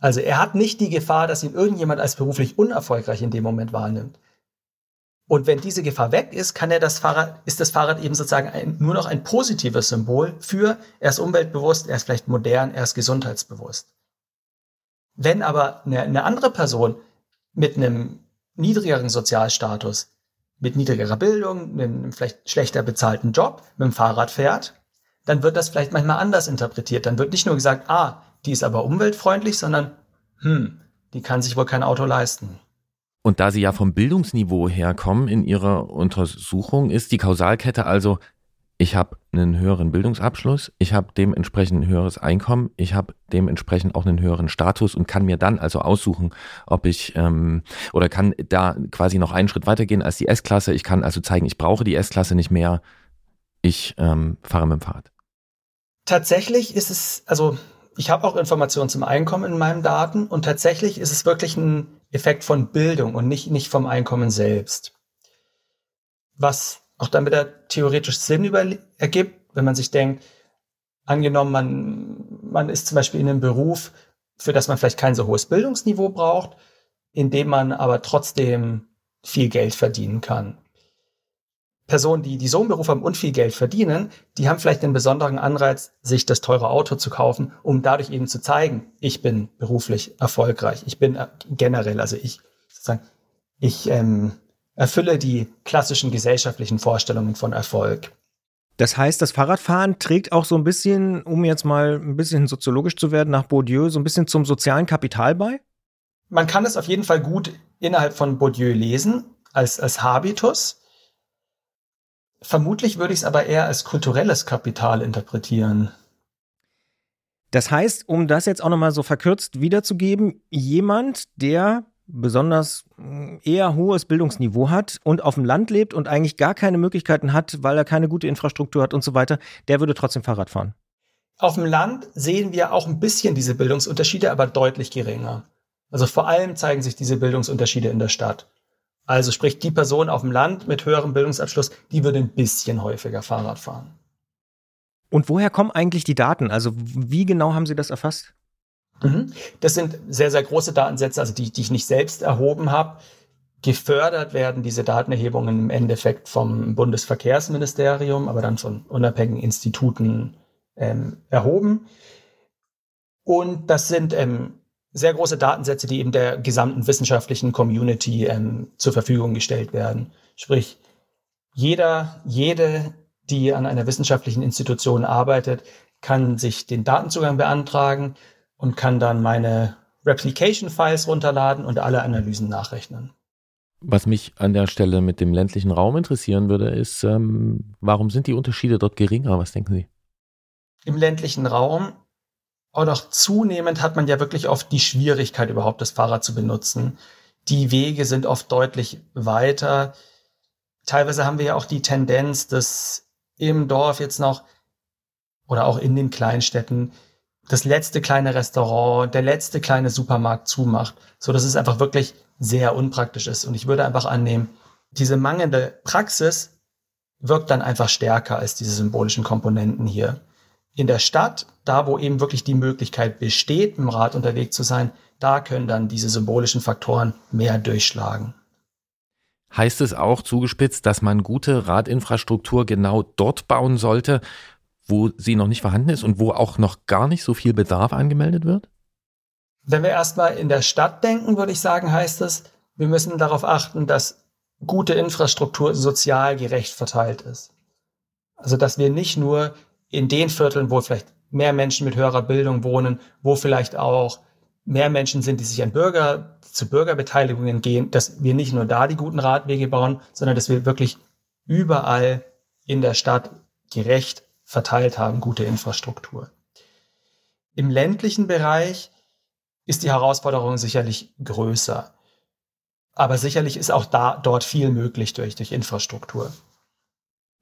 Also er hat nicht die Gefahr, dass ihn irgendjemand als beruflich unerfolgreich in dem Moment wahrnimmt. Und wenn diese Gefahr weg ist, kann er das Fahrrad, ist das Fahrrad eben sozusagen ein, nur noch ein positives Symbol für, er ist umweltbewusst, er ist vielleicht modern, er ist gesundheitsbewusst. Wenn aber eine, eine andere Person mit einem niedrigeren Sozialstatus, mit niedrigerer Bildung, einem vielleicht schlechter bezahlten Job mit dem Fahrrad fährt, dann wird das vielleicht manchmal anders interpretiert. Dann wird nicht nur gesagt, ah, die ist aber umweltfreundlich, sondern, hm, die kann sich wohl kein Auto leisten. Und da Sie ja vom Bildungsniveau herkommen in Ihrer Untersuchung, ist die Kausalkette also, ich habe einen höheren Bildungsabschluss, ich habe dementsprechend ein höheres Einkommen, ich habe dementsprechend auch einen höheren Status und kann mir dann also aussuchen, ob ich ähm, oder kann da quasi noch einen Schritt weitergehen als die S-Klasse. Ich kann also zeigen, ich brauche die S-Klasse nicht mehr, ich ähm, fahre mit dem Fahrrad. Tatsächlich ist es, also ich habe auch Informationen zum Einkommen in meinen Daten und tatsächlich ist es wirklich ein Effekt von Bildung und nicht, nicht vom Einkommen selbst. Was auch dann wieder theoretisch Sinn über, ergibt, wenn man sich denkt, angenommen, man, man ist zum Beispiel in einem Beruf, für das man vielleicht kein so hohes Bildungsniveau braucht, in dem man aber trotzdem viel Geld verdienen kann. Personen, die, die so einen Beruf haben und viel Geld verdienen, die haben vielleicht einen besonderen Anreiz, sich das teure Auto zu kaufen, um dadurch eben zu zeigen, ich bin beruflich erfolgreich. Ich bin äh, generell, also ich sozusagen, ich ähm, erfülle die klassischen gesellschaftlichen Vorstellungen von Erfolg. Das heißt, das Fahrradfahren trägt auch so ein bisschen, um jetzt mal ein bisschen soziologisch zu werden, nach Bourdieu, so ein bisschen zum sozialen Kapital bei? Man kann es auf jeden Fall gut innerhalb von Bourdieu lesen, als, als Habitus. Vermutlich würde ich es aber eher als kulturelles Kapital interpretieren. Das heißt, um das jetzt auch nochmal so verkürzt wiederzugeben, jemand, der besonders mm, eher hohes Bildungsniveau hat und auf dem Land lebt und eigentlich gar keine Möglichkeiten hat, weil er keine gute Infrastruktur hat und so weiter, der würde trotzdem Fahrrad fahren. Auf dem Land sehen wir auch ein bisschen diese Bildungsunterschiede, aber deutlich geringer. Also vor allem zeigen sich diese Bildungsunterschiede in der Stadt. Also sprich, die Person auf dem Land mit höherem Bildungsabschluss, die würde ein bisschen häufiger Fahrrad fahren. Und woher kommen eigentlich die Daten? Also wie genau haben Sie das erfasst? Mhm. Das sind sehr, sehr große Datensätze, also die, die ich nicht selbst erhoben habe. Gefördert werden diese Datenerhebungen im Endeffekt vom Bundesverkehrsministerium, aber dann von unabhängigen Instituten ähm, erhoben. Und das sind ähm, sehr große Datensätze, die eben der gesamten wissenschaftlichen Community ähm, zur Verfügung gestellt werden. Sprich, jeder, jede, die an einer wissenschaftlichen Institution arbeitet, kann sich den Datenzugang beantragen und kann dann meine Replication-Files runterladen und alle Analysen nachrechnen. Was mich an der Stelle mit dem ländlichen Raum interessieren würde, ist, ähm, warum sind die Unterschiede dort geringer? Was denken Sie? Im ländlichen Raum auch zunehmend hat man ja wirklich oft die Schwierigkeit, überhaupt das Fahrrad zu benutzen. Die Wege sind oft deutlich weiter. Teilweise haben wir ja auch die Tendenz, dass im Dorf jetzt noch oder auch in den Kleinstädten das letzte kleine Restaurant, der letzte kleine Supermarkt zumacht, so dass es einfach wirklich sehr unpraktisch ist. Und ich würde einfach annehmen, diese mangelnde Praxis wirkt dann einfach stärker als diese symbolischen Komponenten hier. in der Stadt, da wo eben wirklich die Möglichkeit besteht, im Rad unterwegs zu sein, da können dann diese symbolischen Faktoren mehr durchschlagen. Heißt es auch zugespitzt, dass man gute Radinfrastruktur genau dort bauen sollte, wo sie noch nicht vorhanden ist und wo auch noch gar nicht so viel Bedarf angemeldet wird? Wenn wir erstmal in der Stadt denken, würde ich sagen, heißt es, wir müssen darauf achten, dass gute Infrastruktur sozial gerecht verteilt ist. Also, dass wir nicht nur in den Vierteln, wo vielleicht mehr Menschen mit höherer Bildung wohnen, wo vielleicht auch mehr Menschen sind, die sich an Bürger, zu Bürgerbeteiligungen gehen, dass wir nicht nur da die guten Radwege bauen, sondern dass wir wirklich überall in der Stadt gerecht verteilt haben, gute Infrastruktur. Im ländlichen Bereich ist die Herausforderung sicherlich größer. Aber sicherlich ist auch da, dort viel möglich durch, durch Infrastruktur.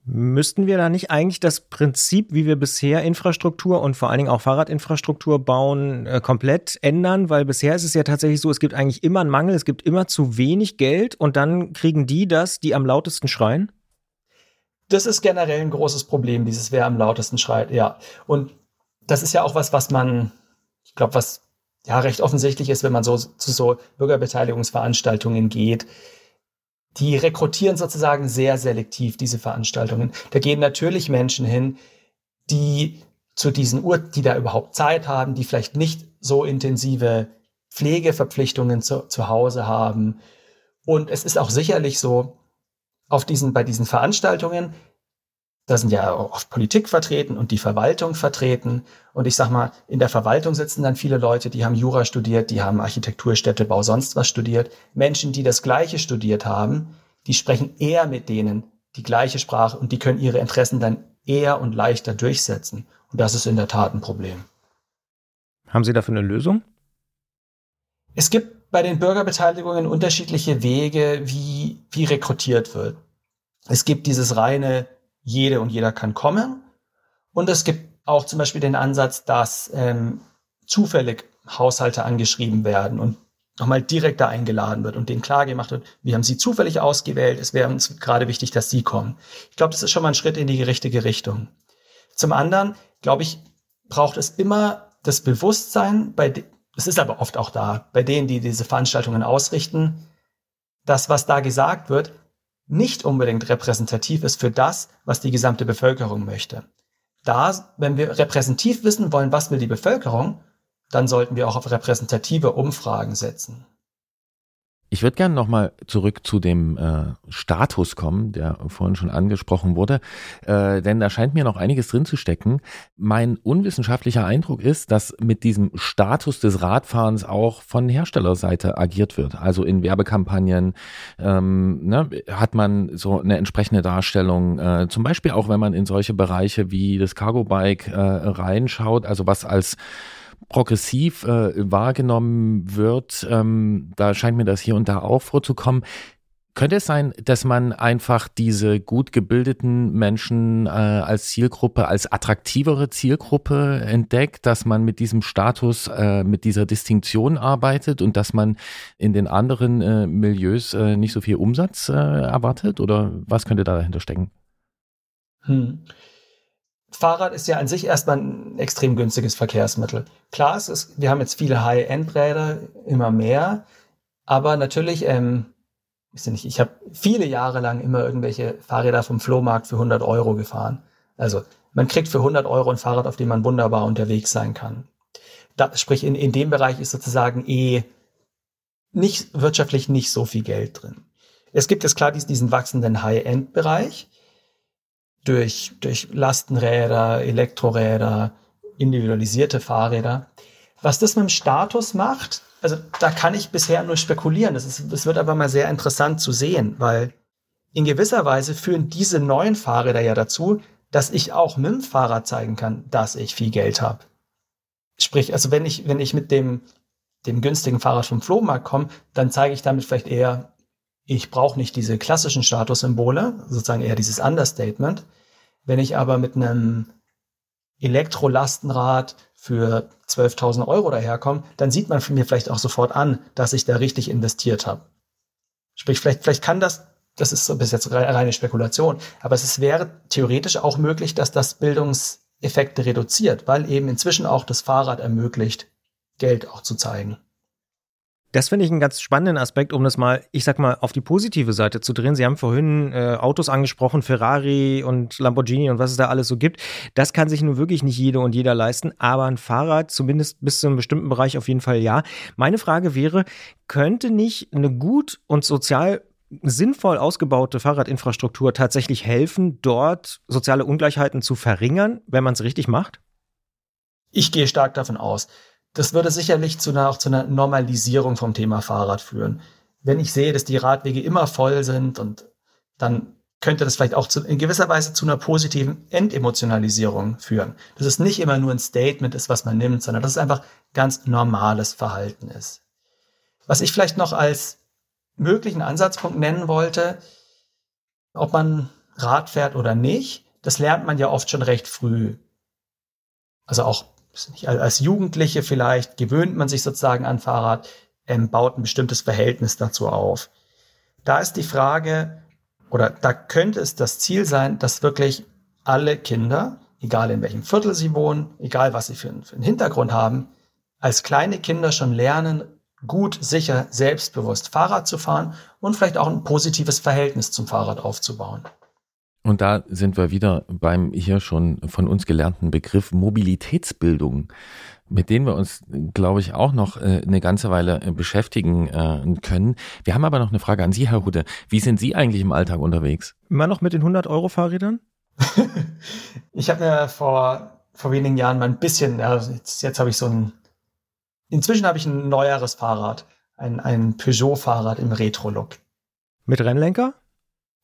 Müssten wir da nicht eigentlich das Prinzip, wie wir bisher Infrastruktur und vor allen Dingen auch Fahrradinfrastruktur bauen, äh, komplett ändern? Weil bisher ist es ja tatsächlich so, es gibt eigentlich immer einen Mangel, es gibt immer zu wenig Geld und dann kriegen die das, die am lautesten schreien? Das ist generell ein großes Problem, dieses wer am lautesten schreit, ja. Und das ist ja auch was, was man, ich glaube, was ja recht offensichtlich ist, wenn man so zu so Bürgerbeteiligungsveranstaltungen geht die rekrutieren sozusagen sehr selektiv diese Veranstaltungen. Da gehen natürlich Menschen hin, die zu diesen Uhr, die da überhaupt Zeit haben, die vielleicht nicht so intensive Pflegeverpflichtungen zu, zu Hause haben. Und es ist auch sicherlich so, auf diesen, bei diesen Veranstaltungen da sind ja oft Politik vertreten und die Verwaltung vertreten. Und ich sag mal, in der Verwaltung sitzen dann viele Leute, die haben Jura studiert, die haben Architektur, Städtebau, sonst was studiert. Menschen, die das Gleiche studiert haben, die sprechen eher mit denen die gleiche Sprache und die können ihre Interessen dann eher und leichter durchsetzen. Und das ist in der Tat ein Problem. Haben Sie dafür eine Lösung? Es gibt bei den Bürgerbeteiligungen unterschiedliche Wege, wie, wie rekrutiert wird. Es gibt dieses reine jede und jeder kann kommen. Und es gibt auch zum Beispiel den Ansatz, dass ähm, zufällig Haushalte angeschrieben werden und nochmal direkt da eingeladen wird und denen klar gemacht wird, wir haben sie zufällig ausgewählt, es wäre uns gerade wichtig, dass sie kommen. Ich glaube, das ist schon mal ein Schritt in die richtige Richtung. Zum anderen, glaube ich, braucht es immer das Bewusstsein, bei es ist aber oft auch da, bei denen, die diese Veranstaltungen ausrichten, dass was da gesagt wird, nicht unbedingt repräsentativ ist für das, was die gesamte Bevölkerung möchte. Da, wenn wir repräsentativ wissen wollen, was will die Bevölkerung, dann sollten wir auch auf repräsentative Umfragen setzen. Ich würde gerne nochmal zurück zu dem äh, Status kommen, der vorhin schon angesprochen wurde, äh, denn da scheint mir noch einiges drin zu stecken. Mein unwissenschaftlicher Eindruck ist, dass mit diesem Status des Radfahrens auch von Herstellerseite agiert wird. Also in Werbekampagnen ähm, ne, hat man so eine entsprechende Darstellung, äh, zum Beispiel auch wenn man in solche Bereiche wie das Cargo Bike äh, reinschaut, also was als progressiv äh, wahrgenommen wird, ähm, da scheint mir das hier und da auch vorzukommen. Könnte es sein, dass man einfach diese gut gebildeten Menschen äh, als Zielgruppe, als attraktivere Zielgruppe entdeckt, dass man mit diesem Status, äh, mit dieser Distinktion arbeitet und dass man in den anderen äh, Milieus äh, nicht so viel Umsatz äh, erwartet? Oder was könnte da dahinter stecken? Hm. Fahrrad ist ja an sich erstmal ein extrem günstiges Verkehrsmittel. Klar, es ist, wir haben jetzt viele High-End-Räder, immer mehr, aber natürlich, ähm, ich, nicht, ich habe viele Jahre lang immer irgendwelche Fahrräder vom Flohmarkt für 100 Euro gefahren. Also man kriegt für 100 Euro ein Fahrrad, auf dem man wunderbar unterwegs sein kann. Da, sprich, in, in dem Bereich ist sozusagen eh nicht wirtschaftlich nicht so viel Geld drin. Es gibt jetzt klar diesen wachsenden High-End-Bereich durch, durch Lastenräder, Elektroräder, individualisierte Fahrräder. Was das mit dem Status macht, also da kann ich bisher nur spekulieren. Das, ist, das wird aber mal sehr interessant zu sehen, weil in gewisser Weise führen diese neuen Fahrräder ja dazu, dass ich auch mit dem Fahrrad zeigen kann, dass ich viel Geld habe. Sprich, also wenn ich, wenn ich mit dem, dem günstigen Fahrrad vom Flohmarkt komme, dann zeige ich damit vielleicht eher, ich brauche nicht diese klassischen Statussymbole, sozusagen eher dieses Understatement. Wenn ich aber mit einem Elektrolastenrad für 12.000 Euro daherkomme, dann sieht man mir vielleicht auch sofort an, dass ich da richtig investiert habe. Sprich, vielleicht, vielleicht kann das, das ist so bis jetzt reine Spekulation, aber es wäre theoretisch auch möglich, dass das Bildungs, Effekte reduziert, weil eben inzwischen auch das Fahrrad ermöglicht, Geld auch zu zeigen. Das finde ich einen ganz spannenden Aspekt, um das mal, ich sag mal, auf die positive Seite zu drehen. Sie haben vorhin äh, Autos angesprochen, Ferrari und Lamborghini und was es da alles so gibt. Das kann sich nun wirklich nicht jede und jeder leisten, aber ein Fahrrad zumindest bis zu einem bestimmten Bereich auf jeden Fall ja. Meine Frage wäre, könnte nicht eine gut und sozial sinnvoll ausgebaute Fahrradinfrastruktur tatsächlich helfen, dort soziale Ungleichheiten zu verringern, wenn man es richtig macht? Ich gehe stark davon aus das würde sicherlich zu einer, auch zu einer Normalisierung vom Thema Fahrrad führen. Wenn ich sehe, dass die Radwege immer voll sind und dann könnte das vielleicht auch zu, in gewisser Weise zu einer positiven Entemotionalisierung führen. Dass es nicht immer nur ein Statement ist, was man nimmt, sondern dass es einfach ganz normales Verhalten ist. Was ich vielleicht noch als möglichen Ansatzpunkt nennen wollte, ob man Rad fährt oder nicht, das lernt man ja oft schon recht früh. Also auch als Jugendliche vielleicht gewöhnt man sich sozusagen an Fahrrad, ähm, baut ein bestimmtes Verhältnis dazu auf. Da ist die Frage, oder da könnte es das Ziel sein, dass wirklich alle Kinder, egal in welchem Viertel sie wohnen, egal was sie für für einen Hintergrund haben, als kleine Kinder schon lernen, gut, sicher, selbstbewusst Fahrrad zu fahren und vielleicht auch ein positives Verhältnis zum Fahrrad aufzubauen. Und da sind wir wieder beim hier schon von uns gelernten Begriff Mobilitätsbildung, mit dem wir uns, glaube ich, auch noch äh, eine ganze Weile äh, beschäftigen äh, können. Wir haben aber noch eine Frage an Sie, Herr Hude. Wie sind Sie eigentlich im Alltag unterwegs? Immer noch mit den 100-Euro-Fahrrädern? <laughs> ich habe mir vor, vor wenigen Jahren mal ein bisschen, ja, jetzt, jetzt habe ich so ein, inzwischen habe ich ein neueres Fahrrad, ein, ein Peugeot-Fahrrad im Retro-Look. Mit Rennlenker?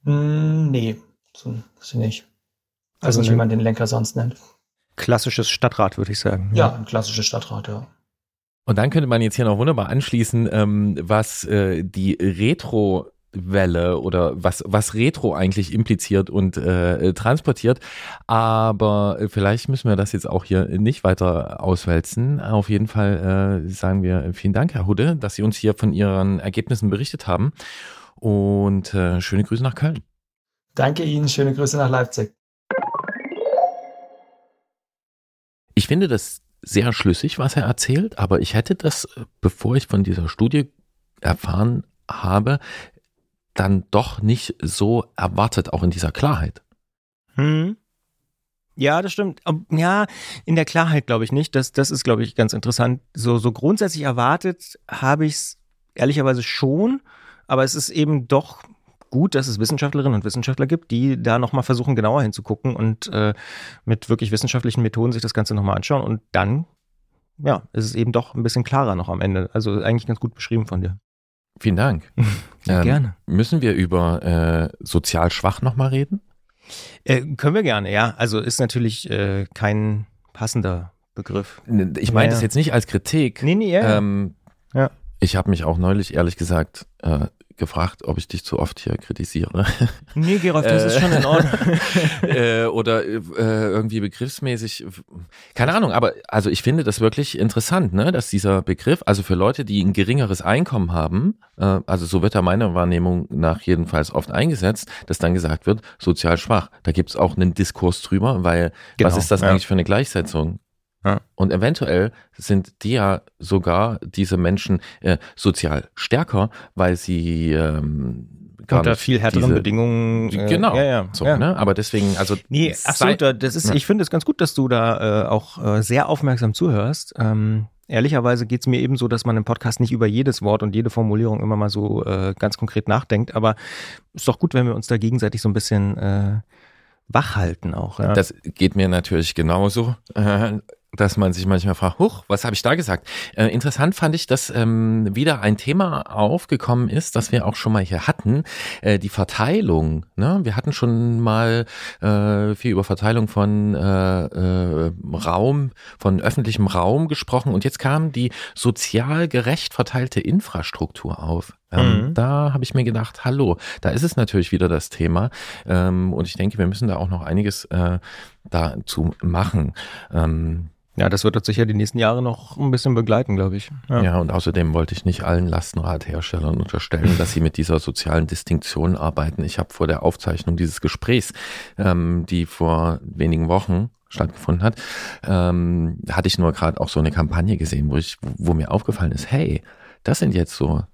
Mm, nee, so, so nicht. Also, also wie man den Lenker sonst nennt. Klassisches Stadtrad, würde ich sagen. Ja, ja, ein klassisches Stadtrad, ja. Und dann könnte man jetzt hier noch wunderbar anschließen, ähm, was äh, die Retro Welle oder was, was Retro eigentlich impliziert und äh, transportiert. Aber vielleicht müssen wir das jetzt auch hier nicht weiter auswälzen. Auf jeden Fall äh, sagen wir vielen Dank, Herr Hude, dass Sie uns hier von Ihren Ergebnissen berichtet haben. Und äh, schöne Grüße nach Köln. Danke Ihnen, schöne Grüße nach Leipzig. Ich finde das sehr schlüssig, was er erzählt, aber ich hätte das, bevor ich von dieser Studie erfahren habe, dann doch nicht so erwartet, auch in dieser Klarheit. Hm. Ja, das stimmt. Ja, in der Klarheit glaube ich nicht. Das, das ist, glaube ich, ganz interessant. So, so grundsätzlich erwartet habe ich es ehrlicherweise schon, aber es ist eben doch gut, dass es Wissenschaftlerinnen und Wissenschaftler gibt, die da nochmal versuchen, genauer hinzugucken und äh, mit wirklich wissenschaftlichen Methoden sich das Ganze nochmal anschauen. Und dann, ja, ist es eben doch ein bisschen klarer noch am Ende. Also eigentlich ganz gut beschrieben von dir. Vielen Dank. <laughs> ja, ähm, gerne. Müssen wir über äh, sozial schwach nochmal reden? Äh, können wir gerne, ja. Also ist natürlich äh, kein passender Begriff. Ich meine ja, das jetzt nicht als Kritik. Nee, nee, ja. Ähm, ja. Ich habe mich auch neulich, ehrlich gesagt, äh, gefragt, ob ich dich zu oft hier kritisiere. Nee, Gerolf, das ist schon in Ordnung. <laughs> äh, oder äh, irgendwie begriffsmäßig, keine Ahnung, aber also ich finde das wirklich interessant, ne, dass dieser Begriff, also für Leute, die ein geringeres Einkommen haben, äh, also so wird er meiner Wahrnehmung nach jedenfalls oft eingesetzt, dass dann gesagt wird, sozial schwach. Da gibt's auch einen Diskurs drüber, weil genau, was ist das ja. eigentlich für eine Gleichsetzung? Ja. Und eventuell sind die ja sogar diese Menschen äh, sozial stärker, weil sie ähm, unter viel härteren diese, Bedingungen. Äh, genau. Ja, ja, so, ja. Ne? Aber deswegen, also. Nee, absolut. Das ist, ich finde es ganz gut, dass du da äh, auch äh, sehr aufmerksam zuhörst. Ähm, ehrlicherweise geht es mir eben so, dass man im Podcast nicht über jedes Wort und jede Formulierung immer mal so äh, ganz konkret nachdenkt. Aber ist doch gut, wenn wir uns da gegenseitig so ein bisschen äh, wach halten auch. Ja. Das geht mir natürlich genauso. <laughs> Dass man sich manchmal fragt, huch, was habe ich da gesagt? Äh, interessant fand ich, dass ähm, wieder ein Thema aufgekommen ist, das wir auch schon mal hier hatten, äh, die Verteilung. Ne? Wir hatten schon mal äh, viel über Verteilung von äh, äh, Raum, von öffentlichem Raum gesprochen und jetzt kam die sozial gerecht verteilte Infrastruktur auf. Ähm, mhm. Da habe ich mir gedacht, hallo, da ist es natürlich wieder das Thema ähm, und ich denke, wir müssen da auch noch einiges äh, dazu machen. Ja, das wird uns sicher die nächsten Jahre noch ein bisschen begleiten, glaube ich. Ja. ja. und außerdem wollte ich nicht allen Lastenradherstellern unterstellen, dass sie mit dieser sozialen Distinktion arbeiten. Ich habe vor der Aufzeichnung dieses Gesprächs, ähm, die vor wenigen Wochen stattgefunden hat, ähm, hatte ich nur gerade auch so eine Kampagne gesehen, wo ich, wo mir aufgefallen ist, hey, das sind jetzt so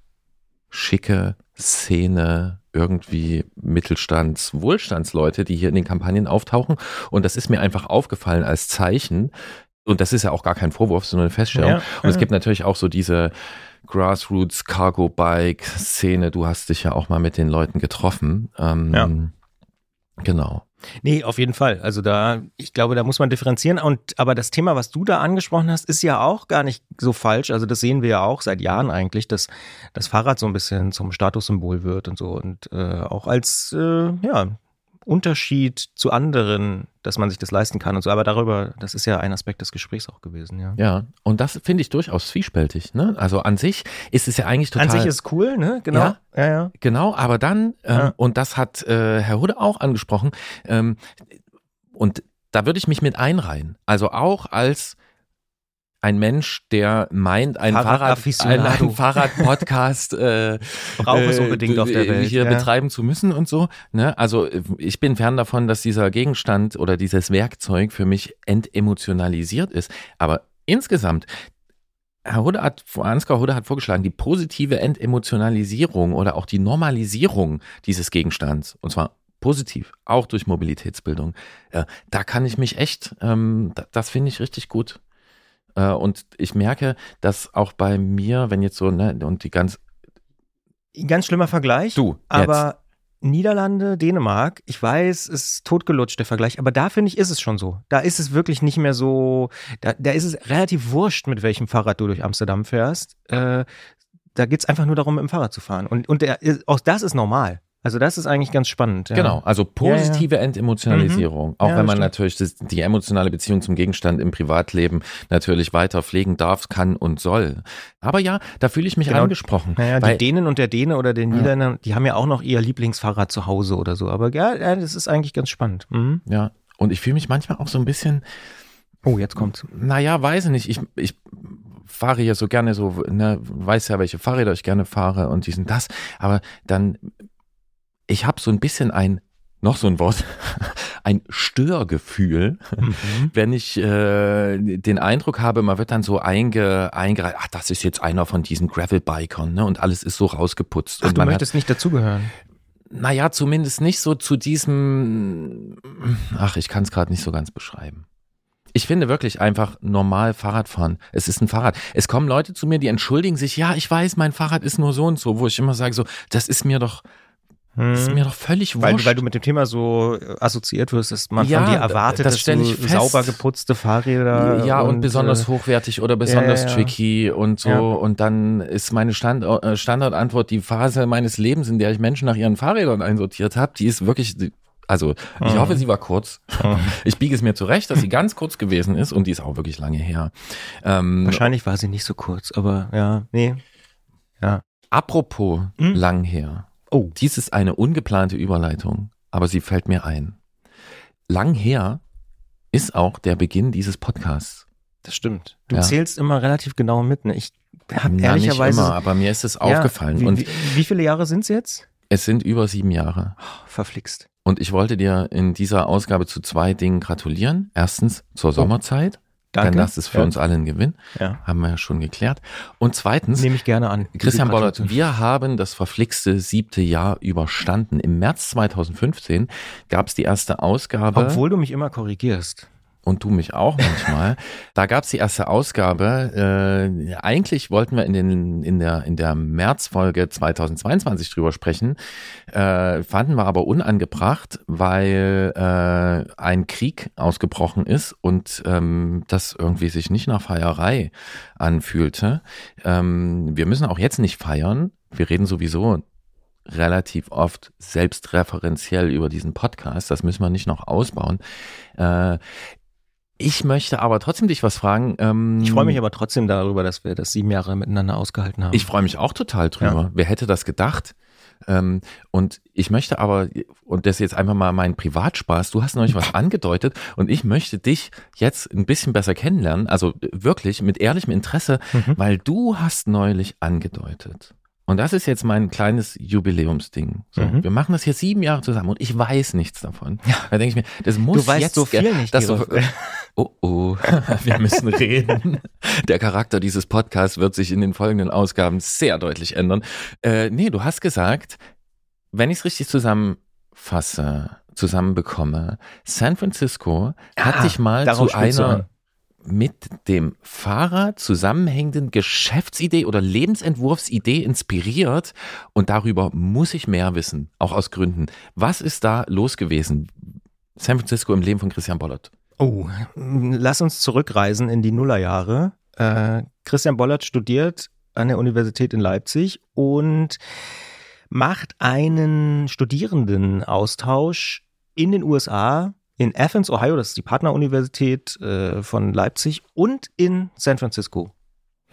schicke Szene, irgendwie Mittelstands, Wohlstandsleute, die hier in den Kampagnen auftauchen. Und das ist mir einfach aufgefallen als Zeichen. Und das ist ja auch gar kein Vorwurf, sondern eine Feststellung. Ja, und es ja. gibt natürlich auch so diese Grassroots Cargo Bike Szene. Du hast dich ja auch mal mit den Leuten getroffen. Ähm, Ja. Genau. Nee, auf jeden Fall. Also da, ich glaube, da muss man differenzieren. Und aber das Thema, was du da angesprochen hast, ist ja auch gar nicht so falsch. Also das sehen wir ja auch seit Jahren eigentlich, dass das Fahrrad so ein bisschen zum Statussymbol wird und so und äh, auch als äh, ja Unterschied zu anderen, dass man sich das leisten kann und so. Aber darüber, das ist ja ein Aspekt des Gesprächs auch gewesen, ja. Ja, und das finde ich durchaus zwiespältig. Ne? Also an sich ist es ja eigentlich total. An sich ist cool, ne? Genau. Ja. ja. ja. Genau, aber dann, ähm, Ja. und das hat äh, Herr Hude auch angesprochen, ähm, und da würde ich mich mit einreihen. Also auch als ein Mensch, der meint, ein Fahrrad, ein, Fahrradafficionado. ein Fahrrad-Podcast äh, <laughs> Braucht es unbedingt auf der Welt, hier ja. betreiben zu müssen und so. Ne? Also äh, ich bin fern davon, dass dieser Gegenstand oder dieses Werkzeug für mich entemotionalisiert ist. Aber insgesamt Herr Hude hat, Ansgar Hude hat vorgeschlagen, die positive Entemotionalisierung oder auch die Normalisierung dieses Gegenstands, und zwar positiv, auch durch Mobilitätsbildung, äh, da kann ich mich echt, ähm, da, das finde ich richtig gut. Äh, und ich merke, dass auch bei mir, wenn jetzt so, ne, und die ganz, Ganz schlimmer Vergleich. du, Aber Niederlande, Dänemark, ich weiß, ist totgelutscht der Vergleich, aber da finde ich, ist es schon so. Da ist es wirklich nicht mehr so, da, da ist es relativ wurscht, mit welchem Fahrrad du durch Amsterdam fährst. Äh, da geht es einfach nur darum, mit dem Fahrrad zu fahren. Und, und der, auch das ist normal. Also das ist eigentlich ganz spannend. Ja. Genau, also positive Entemotionalisierung. Auch Ja, wenn man stimmt. natürlich das, die emotionale Beziehung zum Gegenstand im Privatleben natürlich weiter pflegen darf, kann und soll. Aber ja, da fühle ich mich Genau. angesprochen. Naja, die Dänen und der Däne oder der Niederländer, die haben ja auch noch ihr Lieblingsfahrrad zu Hause oder so. Aber ja, ja das ist eigentlich ganz spannend. Mhm. ja, und ich fühle mich manchmal auch so ein bisschen, Oh, jetzt kommt's. naja, weiß ich nicht, ich, ich fahre ja so gerne so, ne, weiß ja, welche Fahrräder ich gerne fahre und dies und das, aber dann, ich habe so ein bisschen ein, noch so ein Wort, <laughs> ein Störgefühl, Mhm. wenn ich äh, den Eindruck habe, man wird dann so einge, eingereiht, ach, das ist jetzt einer von diesen Gravel-Bikern, ne, und alles ist so rausgeputzt. Ach, und du möchtest nicht dazugehören. hat, naja, zumindest nicht so zu diesem, ach, ich kann es gerade nicht so ganz beschreiben. Ich finde wirklich einfach normal Fahrradfahren. Es ist ein Fahrrad. Es kommen Leute zu mir, die entschuldigen sich, ja, ich weiß, mein Fahrrad ist nur so und so, wo ich immer sage, so, das ist mir doch, das ist mir doch völlig Mhm. Weil, wurscht. weil du mit dem Thema so äh, assoziiert wirst, dass man Ja, von dir erwartet, das dass du fest. sauber geputzte Fahrräder Ja, und, besonders äh, hochwertig oder besonders ja, ja. tricky und so. Ja. Und dann ist meine Stand, äh, Standardantwort, die Phase meines Lebens, in der ich Menschen nach ihren Fahrrädern einsortiert habe, die ist wirklich, also ich Mhm. hoffe, sie war kurz. Mhm. <laughs> Ich biege es mir zurecht, dass sie ganz kurz gewesen ist und die ist auch wirklich lange her. Ähm, Wahrscheinlich war sie nicht so kurz, aber ja, nee. apropos Mhm. lang her. Oh. Dies ist eine ungeplante Überleitung, aber sie fällt mir ein. Lang her ist auch der Beginn dieses Podcasts. Das stimmt. Du Ja. zählst immer relativ genau mit. Ne? Ich habe Na, nicht ehrlicherweise. immer, aber mir ist es Ja, aufgefallen. Wie, und wie, wie viele Jahre sind es jetzt? es sind über sieben Jahre. Oh, verflixt. Und ich wollte dir in dieser Ausgabe zu zwei Dingen gratulieren. Erstens zur Sommerzeit, Danke. denn das ist für ja. uns alle ein Gewinn. Ja. Haben wir ja schon geklärt. Und zweitens, Nehme ich gerne an. Christian Bollert, wir haben das verflixte siebte Jahr überstanden. Im März 2015 gab es die erste Ausgabe. Obwohl du mich immer korrigierst. Und du mich auch manchmal. <laughs> da gab es die erste Ausgabe. Äh, eigentlich wollten wir in, den, in der, in der Märzfolge 2022 drüber sprechen, äh, fanden wir aber unangebracht, weil äh, ein Krieg ausgebrochen ist und ähm, das irgendwie sich nicht nach Feierei anfühlte. Ähm, wir müssen auch jetzt nicht feiern. Wir reden sowieso relativ oft selbstreferenziell über diesen Podcast. Das müssen wir nicht noch ausbauen. Äh, ich möchte aber trotzdem dich was fragen. Ähm, Ich freue mich aber trotzdem darüber, dass wir das sieben Jahre miteinander ausgehalten haben. Ich freue mich auch total drüber. Wer hätte das gedacht? Ähm, und ich möchte aber, und das ist jetzt einfach mal mein Privatspaß, du hast neulich was <laughs> angedeutet und ich möchte dich jetzt ein bisschen besser kennenlernen, also wirklich mit ehrlichem Interesse, Mhm. weil du hast neulich angedeutet. Und das ist jetzt mein kleines Jubiläumsding. So, Mhm. Wir machen das hier sieben Jahre zusammen und ich weiß nichts davon. Da denke ich mir, das muss Du weißt jetzt so viel nicht, Das, Gerolf. <laughs> Oh oh, <laughs> wir müssen reden. Der Charakter dieses Podcasts wird sich in den folgenden Ausgaben sehr deutlich ändern. Äh, nee, du hast gesagt, wenn ich es richtig zusammenfasse, zusammenbekomme, San Francisco hat Ah, dich mal zu einer. Mit dem Fahrrad zusammenhängenden Geschäftsidee oder Lebensentwurfsidee inspiriert und darüber muss ich mehr wissen, auch aus Gründen. Was ist da los gewesen? San Francisco im Leben von Christian Bollert. Oh, lass uns zurückreisen in die Nullerjahre. Äh, Christian Bollert studiert an der Universität in Leipzig und macht einen Studierendenaustausch in den USA, in Athens, Ohio, das ist die Partneruniversität äh, von Leipzig, und in San Francisco.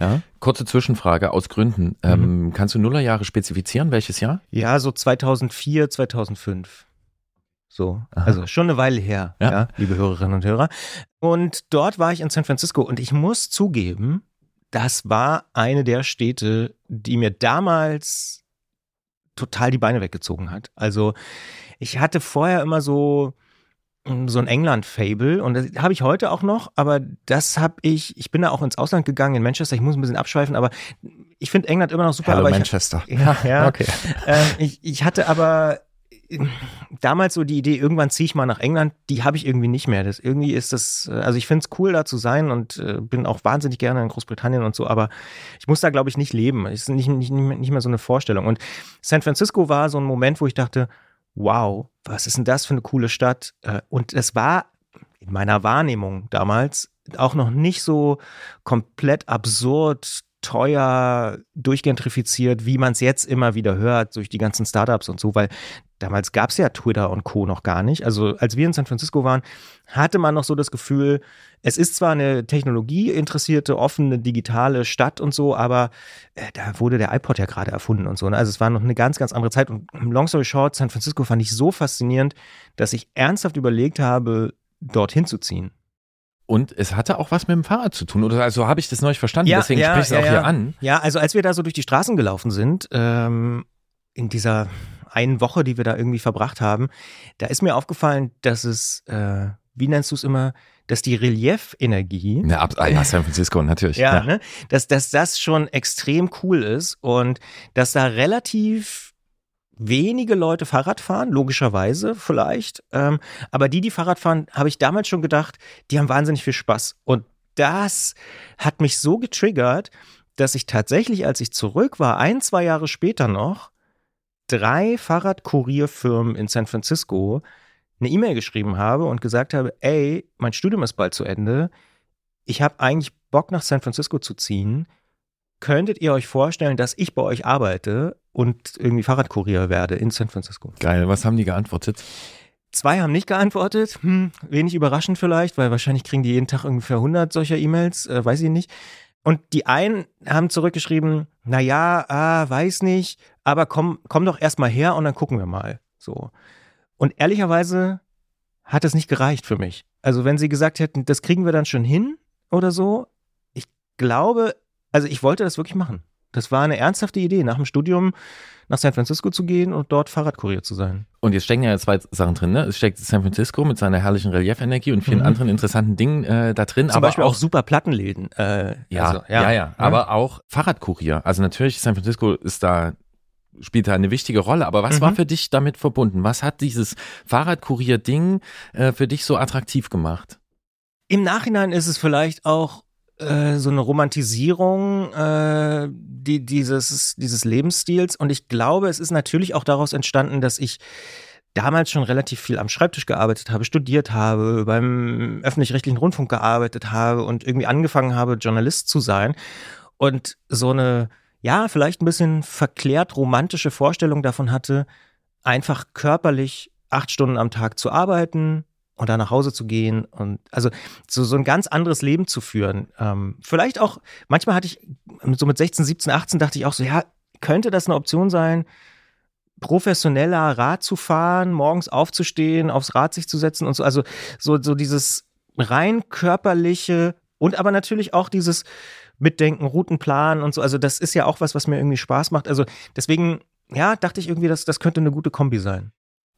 Ja, Kurze Zwischenfrage aus Gründen. Ähm, kannst du Nullerjahre spezifizieren? Welches Jahr? ja so 2004, 2005. So, Aha. also schon eine Weile her, Ja. ja. liebe Hörerinnen und Hörer. Und dort war ich in San Francisco und ich muss zugeben, das war eine der Städte, die mir damals total die Beine weggezogen hat. Also ich hatte vorher immer so so ein England-Fable und das habe ich heute auch noch, aber das habe ich, ich bin da auch ins Ausland gegangen, in Manchester, ich muss ein bisschen abschweifen, aber ich finde England immer noch super. Hello aber ich, Manchester. <laughs> ja, ja. Okay. ähm, ich, ich hatte aber äh, damals so die Idee, irgendwann ziehe ich mal nach England, die habe ich irgendwie nicht mehr. Das irgendwie ist das, äh, also ich finde es cool, da zu sein und äh, bin auch wahnsinnig gerne in Großbritannien und so, aber ich muss da, glaube ich, nicht leben. Es ist nicht, nicht, nicht mehr so eine Vorstellung. Und San Francisco war so ein Moment, wo ich dachte, wow, was ist denn das für eine coole Stadt? Äh, Und es war in meiner Wahrnehmung damals auch noch nicht so komplett absurd, teuer, durchgentrifiziert, wie man es jetzt immer wieder hört durch die ganzen Startups und so, weil damals gab es ja Twitter und Co. noch gar nicht. Also als wir in San Francisco waren, hatte man noch so das Gefühl, es ist zwar eine technologieinteressierte, offene, digitale Stadt und so, aber äh, da wurde der iPod ja gerade erfunden und so. Ne? Also es war noch eine ganz, ganz andere Zeit. Und long story short, San Francisco fand ich so faszinierend, dass ich ernsthaft überlegt habe, dorthin zu ziehen. Und es hatte auch was mit dem Fahrrad zu tun. Oder also habe ich das neulich verstanden. Deswegen spreche ich es auch hier an. Ja, also als wir da so durch die Straßen gelaufen sind, ähm, in dieser einen Woche, die wir da irgendwie verbracht haben, da ist mir aufgefallen, dass es, äh, wie nennst du es immer, dass die Reliefergie, Ja, ab, ah, ja, San Francisco, natürlich. ja, Ne, dass, dass das schon extrem cool ist und dass da relativ wenige Leute Fahrrad fahren, logischerweise vielleicht. Ähm, aber die, die Fahrrad fahren, habe ich damals schon gedacht, die haben wahnsinnig viel Spaß. Und das hat mich so getriggert, dass ich tatsächlich, als ich zurück war, ein, zwei Jahre später noch, drei Fahrradkurierfirmen in San Francisco eine E-Mail geschrieben habe und gesagt habe, ey, mein Studium ist bald zu Ende. Ich habe eigentlich Bock nach San Francisco zu ziehen. Könntet ihr euch vorstellen, dass ich bei euch arbeite und irgendwie Fahrradkurier werde in San Francisco? Geil, was haben die geantwortet? Zwei haben nicht geantwortet. Hm, wenig überraschend vielleicht, weil wahrscheinlich kriegen die jeden Tag ungefähr 100 solcher E-Mails, äh, weiß ich nicht. Und die einen haben zurückgeschrieben, na ja, ah, weiß nicht, aber komm, komm doch erst mal her und dann gucken wir mal. So. Und ehrlicherweise hat es nicht gereicht für mich. Also wenn sie gesagt hätten, das kriegen wir dann schon hin oder so, ich glaube, also ich wollte das wirklich machen. Das war eine ernsthafte Idee, nach dem Studium nach San Francisco zu gehen und dort Fahrradkurier zu sein. Und jetzt stecken ja zwei Sachen drin. Ne? Es steckt San Francisco mit seiner herrlichen Reliefenergie und vielen Mhm. anderen interessanten Dingen äh, da drin. Zum aber Beispiel auch, super Plattenläden. Äh, Ja, also, ja, ja, Aber auch Fahrradkurier. Also natürlich, San Francisco ist da, spielt da eine wichtige Rolle. Aber was Mhm. war für dich damit verbunden? Was hat dieses Fahrradkurier-Ding äh, für dich so attraktiv gemacht? Im Nachhinein ist es vielleicht auch äh, so eine Romantisierung äh, die, dieses, dieses Lebensstils. Und ich glaube, es ist natürlich auch daraus entstanden, dass ich damals schon relativ viel am Schreibtisch gearbeitet habe, studiert habe, beim öffentlich-rechtlichen Rundfunk gearbeitet habe und irgendwie angefangen habe, Journalist zu sein. Und so eine, ja, vielleicht ein bisschen verklärt romantische Vorstellung davon hatte, einfach körperlich acht Stunden am Tag zu arbeiten und dann nach Hause zu gehen und also so, so ein ganz anderes Leben zu führen. Ähm, vielleicht auch, manchmal hatte ich so mit 16, 17, 18 dachte ich auch so, ja, könnte das eine Option sein, professioneller Rad zu fahren, morgens aufzustehen, aufs Rad sich zu setzen und so. Also so, so dieses rein körperliche und aber natürlich auch dieses Mitdenken, Routenplan und so. Also das ist ja auch was, was mir irgendwie Spaß macht. Also deswegen, ja, dachte ich irgendwie, dass das könnte eine gute Kombi sein.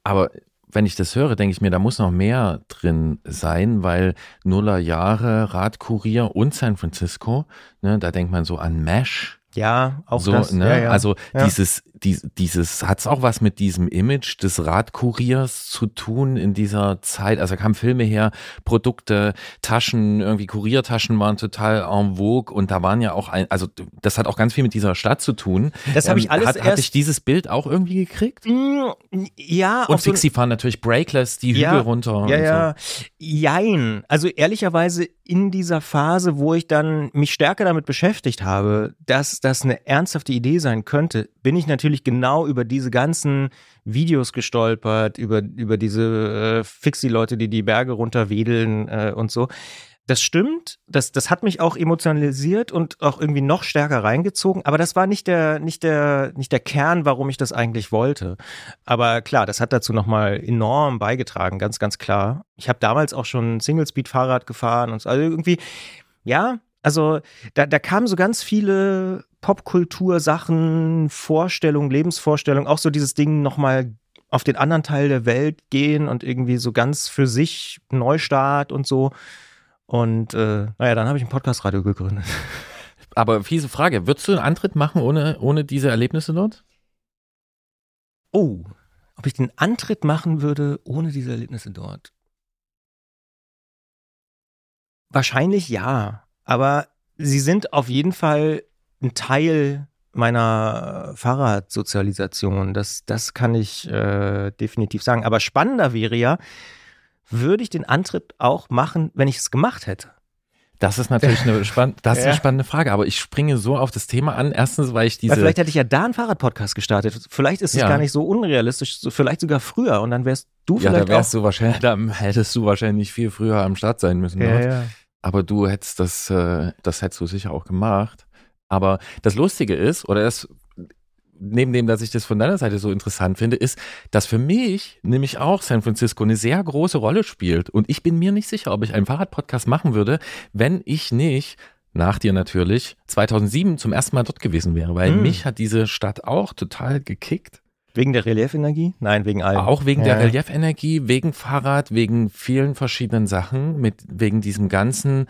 Aber wenn ich das höre, denke ich mir, da muss noch mehr drin sein, weil Nuller Jahre, Radkurier und San Francisco, ne, da denkt man so an Mesh. Ja, auch so, das. Ne? Ja, ja. Also Ja. dieses, dies, dieses hat's auch was mit diesem Image des Radkuriers zu tun in dieser Zeit. Also da kamen Filme her, Produkte, Taschen, irgendwie Kuriertaschen waren total en vogue und da waren ja auch ein, also das hat auch ganz viel mit dieser Stadt zu tun. Das habe ich alles hat, erst- Hatte ich dieses Bild auch irgendwie gekriegt? Mm, ja, Und auf so Fixie fahren natürlich Breakless, die Hügel runter. Ja, ja. Jein. Also ehrlicherweise in dieser Phase, wo ich dann mich stärker damit beschäftigt habe, dass das eine ernsthafte Idee sein könnte, bin ich natürlich genau über diese ganzen Videos gestolpert, über, über diese äh, Fixie-Leute, die die Berge runterwedeln äh, und so. Das stimmt, das, das hat mich auch emotionalisiert und auch irgendwie noch stärker reingezogen, aber das war nicht der, nicht der, nicht der Kern, warum ich das eigentlich wollte. Aber klar, das hat dazu nochmal enorm beigetragen, ganz, ganz klar. Ich habe damals auch schon Single-Speed-Fahrrad gefahren und so. Also irgendwie, ja, also da, da kamen so ganz viele Popkultur-Sachen, Vorstellungen, Lebensvorstellungen, auch so dieses Ding nochmal auf den anderen Teil der Welt gehen und irgendwie so ganz für sich Neustart und so. Und äh, naja, dann habe ich ein Podcast-Radio gegründet. <laughs> Aber fiese Frage, würdest du einen Antritt machen ohne, ohne diese Erlebnisse dort? Oh, ob ich den Antritt machen würde ohne diese Erlebnisse dort? Wahrscheinlich ja, aber sie sind auf jeden Fall ein Teil meiner Fahrradsozialisation. Das, das kann ich äh, definitiv sagen. Aber spannender wäre ja, würde ich den Antritt auch machen, wenn ich es gemacht hätte? Das ist natürlich eine, spann das ist eine spannende Frage, aber ich springe so auf das Thema an. Erstens, weil ich diese. Weil vielleicht hätte ich ja da einen Fahrradpodcast gestartet. Vielleicht ist es Ja. gar nicht so unrealistisch, vielleicht sogar früher. Und dann wärst du ja, da vielleicht wärst auch. du wahrscheinlich, da hättest du wahrscheinlich viel früher am Start sein müssen. ja, dort. ja. Aber du hättest das, äh, das hättest du sicher auch gemacht. Aber das Lustige ist, oder das, neben dem, dass ich das von deiner Seite so interessant finde, ist, dass für mich nämlich auch San Francisco eine sehr große Rolle spielt. Und ich bin mir nicht sicher, ob ich einen Fahrradpodcast machen würde, wenn ich nicht nach dir natürlich 2007 zum ersten Mal dort gewesen wäre, weil Hm. mich hat diese Stadt auch total gekickt. Wegen der Reliefernergie? Nein, wegen allem. Auch wegen Ja. der Reliefernergie, wegen Fahrrad, wegen vielen verschiedenen Sachen, mit wegen diesem ganzen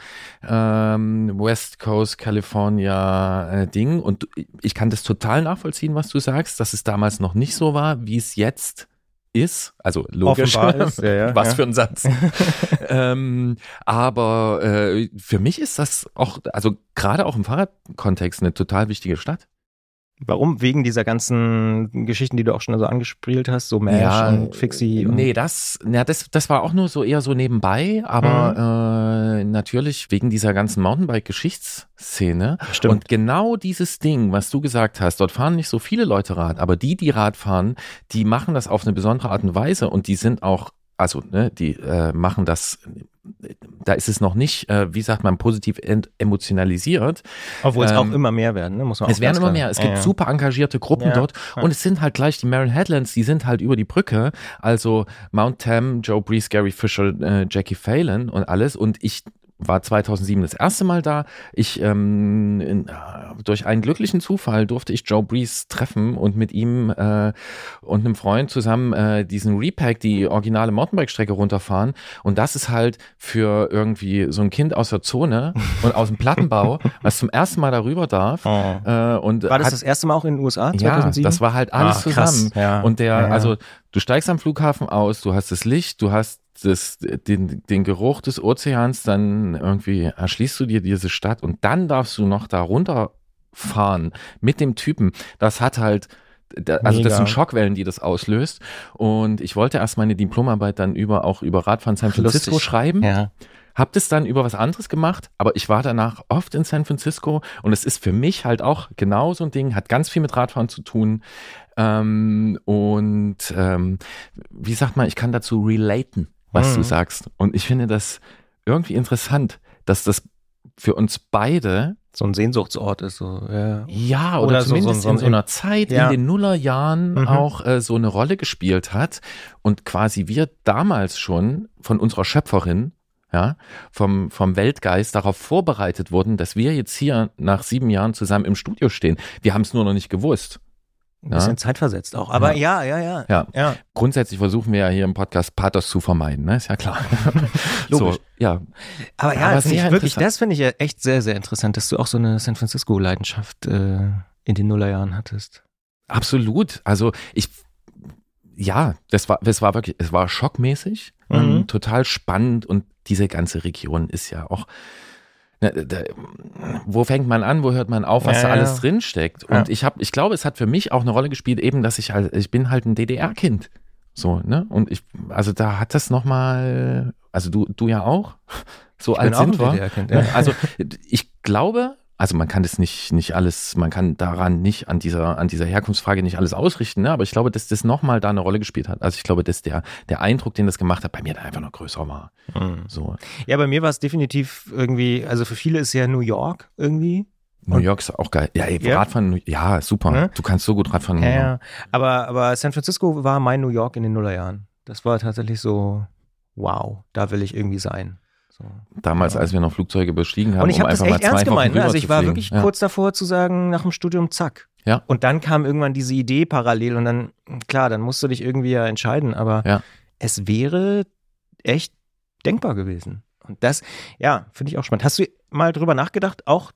ähm, West Coast California äh, Ding. Und ich kann das total nachvollziehen, was du sagst, dass es damals noch nicht so war, wie es jetzt ist. Also logisch. Offenbar <laughs> ist, ja, ja, was ja. für ein Satz. <laughs> ähm, aber äh, für mich ist das auch, also gerade auch im Fahrradkontext eine total wichtige Stadt. Warum? Wegen dieser ganzen Geschichten, die du auch schon so angespielt hast, so Mash und Fixie. Und Nee, das, ja, das, das war auch nur so eher so nebenbei, aber äh, natürlich wegen dieser ganzen Mountainbike-Geschichtsszene. Stimmt. Und genau dieses Ding, was du gesagt hast, dort fahren nicht so viele Leute Rad, aber die, die Rad fahren, die machen das auf eine besondere Art und Weise und die sind auch, also, ne, die äh, machen das, da ist es noch nicht, äh, wie sagt man, positiv emotionalisiert. Obwohl es ähm, auch immer mehr werden, ne? muss man Es auch werden ganz immer mehr. Es Ja, gibt ja. super engagierte Gruppen Ja, dort. Und es sind halt gleich die Marin Headlands, die sind halt über die Brücke. Also Mount Tam, Joe Breeze, Gary Fisher, äh, Jackie Phelan und alles. Und ich war 2007 das erste Mal da. Ich ähm, in, äh, durch einen glücklichen Zufall durfte ich Joe Breeze treffen und mit ihm äh, und einem Freund zusammen äh, diesen Repack, die originale Mountainbike-Strecke runterfahren. Und das ist halt für irgendwie so ein Kind aus der Zone <laughs> und aus dem Plattenbau, was zum ersten Mal darüber darf. Oh. Äh, und War das hat, das erste Mal auch in den USA, ja, 2007? das war halt alles Ah, zusammen. Ja. Und der, Ja, ja. also du steigst am Flughafen aus, du hast das Licht, du hast das, den, den Geruch des Ozeans, dann irgendwie erschließt du dir diese Stadt und dann darfst du noch da runterfahren mit dem Typen. Das hat halt, also das Mega. sind Schockwellen, die das auslöst. Und ich wollte erst meine Diplomarbeit dann über auch über Radfahren San Francisco Lustig. schreiben. ja. Hab das dann über was anderes gemacht, aber ich war danach oft in San Francisco und es ist für mich halt auch genau so ein Ding, hat ganz viel mit Radfahren zu tun. Ähm, und ähm, wie sagt man, ich kann dazu relaten, was Mhm. du sagst. Und ich finde das irgendwie interessant, dass das für uns beide so ein Sehnsuchtsort ist. So, ja. ja, oder, Oder so- zumindest so- so in so ein- einer Zeit Ja. in den Nullerjahren Mhm. auch äh, so eine Rolle gespielt hat und quasi wir damals schon von unserer Schöpferin, ja, vom, vom Weltgeist darauf vorbereitet wurden, dass wir jetzt hier nach sieben Jahren zusammen im Studio stehen. Wir haben es nur noch nicht gewusst. Ein bisschen zeitversetzt auch. Aber ja, ja, ja. Ja. ja. Grundsätzlich versuchen wir ja hier im Podcast Pathos zu vermeiden, ne? Ist ja klar. <laughs> Logisch. So, ja. Aber ja, Aber das finde ich sehr wirklich, das finde ich ja echt sehr, sehr interessant, dass du auch so eine San Francisco-Leidenschaft äh, in den Nullerjahren hattest. Absolut. Also ich, ja, das war, das war wirklich, es war schockmäßig, Mhm. total spannend und diese ganze Region ist ja auch, ne, da, wo fängt man an, wo hört man auf, was Ja, da ja. alles drinsteckt. Und Ja. ich habe, ich glaube, es hat für mich auch eine Rolle gespielt, eben, dass ich halt, ich bin halt ein DDR-Kind. So, ne? Und ich, also da hat das nochmal, also du, du ja auch, <laughs> so Ich bin alt sind wir. DDR-Kind, Ne? ja. Also ich glaube, also man kann das nicht, nicht alles, man kann daran nicht, an dieser, an dieser Herkunftsfrage nicht alles ausrichten, ne? aber ich glaube, dass das nochmal da eine Rolle gespielt hat. Also ich glaube, dass der, der Eindruck, den das gemacht hat, bei mir da einfach noch größer war. Mhm. So. Ja, bei mir war es definitiv irgendwie, also für viele ist ja New York irgendwie. New York ist auch geil. Ja, ey, Ja. Radfahren, ja, super. Ne? Du kannst so gut Radfahren. Ja, ja. Aber, aber San Francisco war mein New York in den Nullerjahren. Das war tatsächlich so, wow, da will ich irgendwie sein. Damals, als wir noch Flugzeuge bestiegen haben, Und ich um habe das einfach echt ernst gemeint. Ne? Also ich war wirklich ja. kurz davor zu sagen, nach dem Studium, zack. Ja. Und dann kam irgendwann diese Idee parallel und dann, klar, dann musst du dich irgendwie ja entscheiden. Aber Ja. es wäre echt denkbar gewesen. Und das, ja, finde ich auch spannend. Hast du mal drüber nachgedacht, auch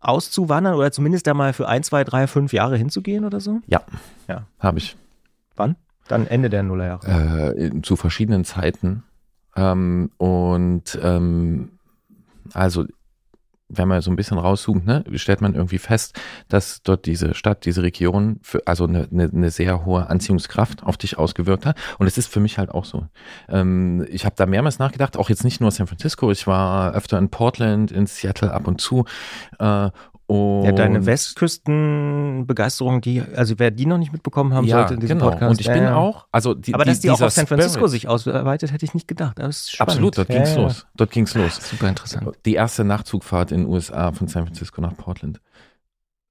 auszuwandern oder zumindest da mal für ein, zwei, drei, fünf Jahre hinzugehen oder so? Habe ich. Wann? Dann Ende der Nullerjahre. äh, zu verschiedenen Zeiten. Ähm, und ähm, also, wenn man so ein bisschen rauszoomt, ne, stellt man irgendwie fest, dass dort diese Stadt, diese Region, für, also eine, eine, eine sehr hohe Anziehungskraft auf dich ausgewirkt hat. Und es ist für mich halt auch so. Ähm, ich habe da mehrmals nachgedacht, auch jetzt nicht nur San Francisco, ich war öfter in Portland, in Seattle ab und zu. Äh, und Ja, deine Westküstenbegeisterung, die, also wer die noch nicht mitbekommen haben sollte in diesem genau. Podcast. Und ich ja, bin ja. auch, also die, Aber dass die auch auf San Francisco Spirit- sich ausweitet, hätte ich nicht gedacht. Absolut, dort Ja, ging's ja. los. Dort ging's los. Super interessant. Die erste Nachtzugfahrt in den USA von San Francisco nach Portland.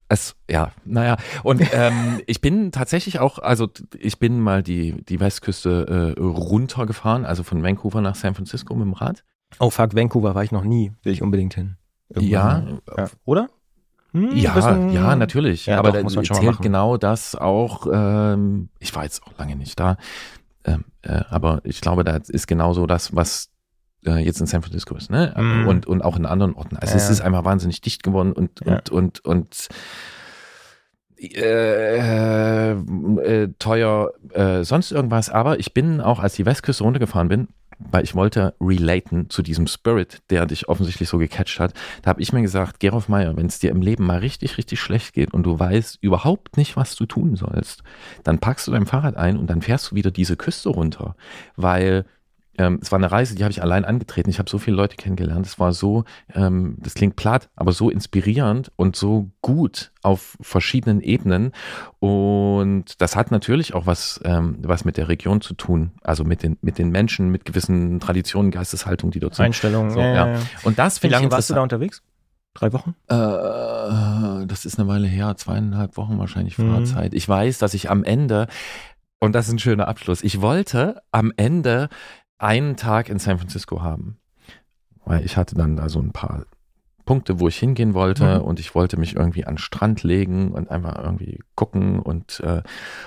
Es, ja, naja. Und <laughs> ähm, ich bin tatsächlich auch, also ich bin mal die, die Westküste äh, runtergefahren, also von Vancouver nach San Francisco mit dem Rad. Oh fuck, Vancouver war ich noch nie. Will ich unbedingt hin. Ja, Irgendwann. ja. Oder? Hm, ja, bisschen- ja, natürlich. Ja, Aber doch, da muss man schon zählt genau das auch. Ähm, ich war jetzt auch lange nicht da, ähm, äh, aber ich glaube, da ist genauso das, was äh, jetzt in San Francisco ist, ne? Mhm. Und, und auch in anderen Orten. Also es Ja. ist einfach wahnsinnig dicht geworden und, Ja. und, und, und äh, äh, teuer, äh, sonst irgendwas. Aber ich bin auch, als die Westküste runtergefahren bin, weil ich wollte relaten zu diesem Spirit, der dich offensichtlich so gecatcht hat. Da habe ich mir gesagt, Gerolf Meyer, wenn es dir im Leben mal richtig, richtig schlecht geht und du weißt überhaupt nicht, was du tun sollst, dann packst du dein Fahrrad ein und dann fährst du wieder diese Küste runter. Weil ähm, es war eine Reise, die habe ich allein angetreten. Ich habe so viele Leute kennengelernt. Es war so, ähm, das klingt platt, aber so inspirierend und so gut auf verschiedenen Ebenen. Und das hat natürlich auch was, ähm, was mit der Region zu tun. Also mit den, mit den Menschen, mit gewissen Traditionen, Geisteshaltungen, die dort sind. Einstellung. So, ja, ja. Und das Wie finde ich lange warst du da unterwegs? Drei Wochen? Äh, das ist eine Weile her, zweieinhalb Wochen wahrscheinlich Mhm. Fahrzeit. Ich weiß, dass ich am Ende, und das ist ein schöner Abschluss, ich wollte am Ende einen Tag in San Francisco haben. Weil ich hatte dann da so ein paar Punkte, wo ich hingehen wollte Mhm. und ich wollte mich irgendwie an den Strand legen und einfach irgendwie gucken und, äh,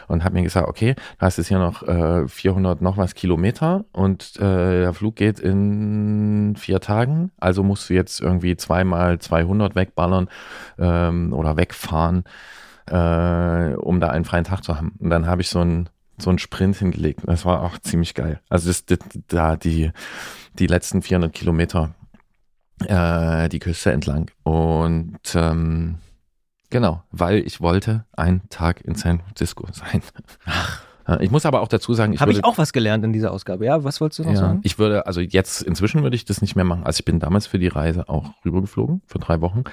und habe mir gesagt, okay, du hast jetzt hier noch äh, 400 noch was Kilometer und äh, der Flug geht in vier Tagen, also musst du jetzt irgendwie zweimal 200 wegballern ähm, oder wegfahren, äh, um da einen freien Tag zu haben. Und dann habe ich so einen so einen Sprint hingelegt. Das war auch ziemlich geil. Also das, das, da die die letzten 400 Kilometer äh, die Küste entlang. Und ähm, genau, weil ich wollte einen Tag in San Francisco sein. Äh, Ich muss aber auch dazu sagen, ich Habe würde, ich auch was gelernt in dieser Ausgabe. Ja, was wolltest du noch ja, sagen? ich würde, also jetzt inzwischen würde ich das nicht mehr machen. Also ich bin damals für die Reise auch rübergeflogen, für drei Wochen.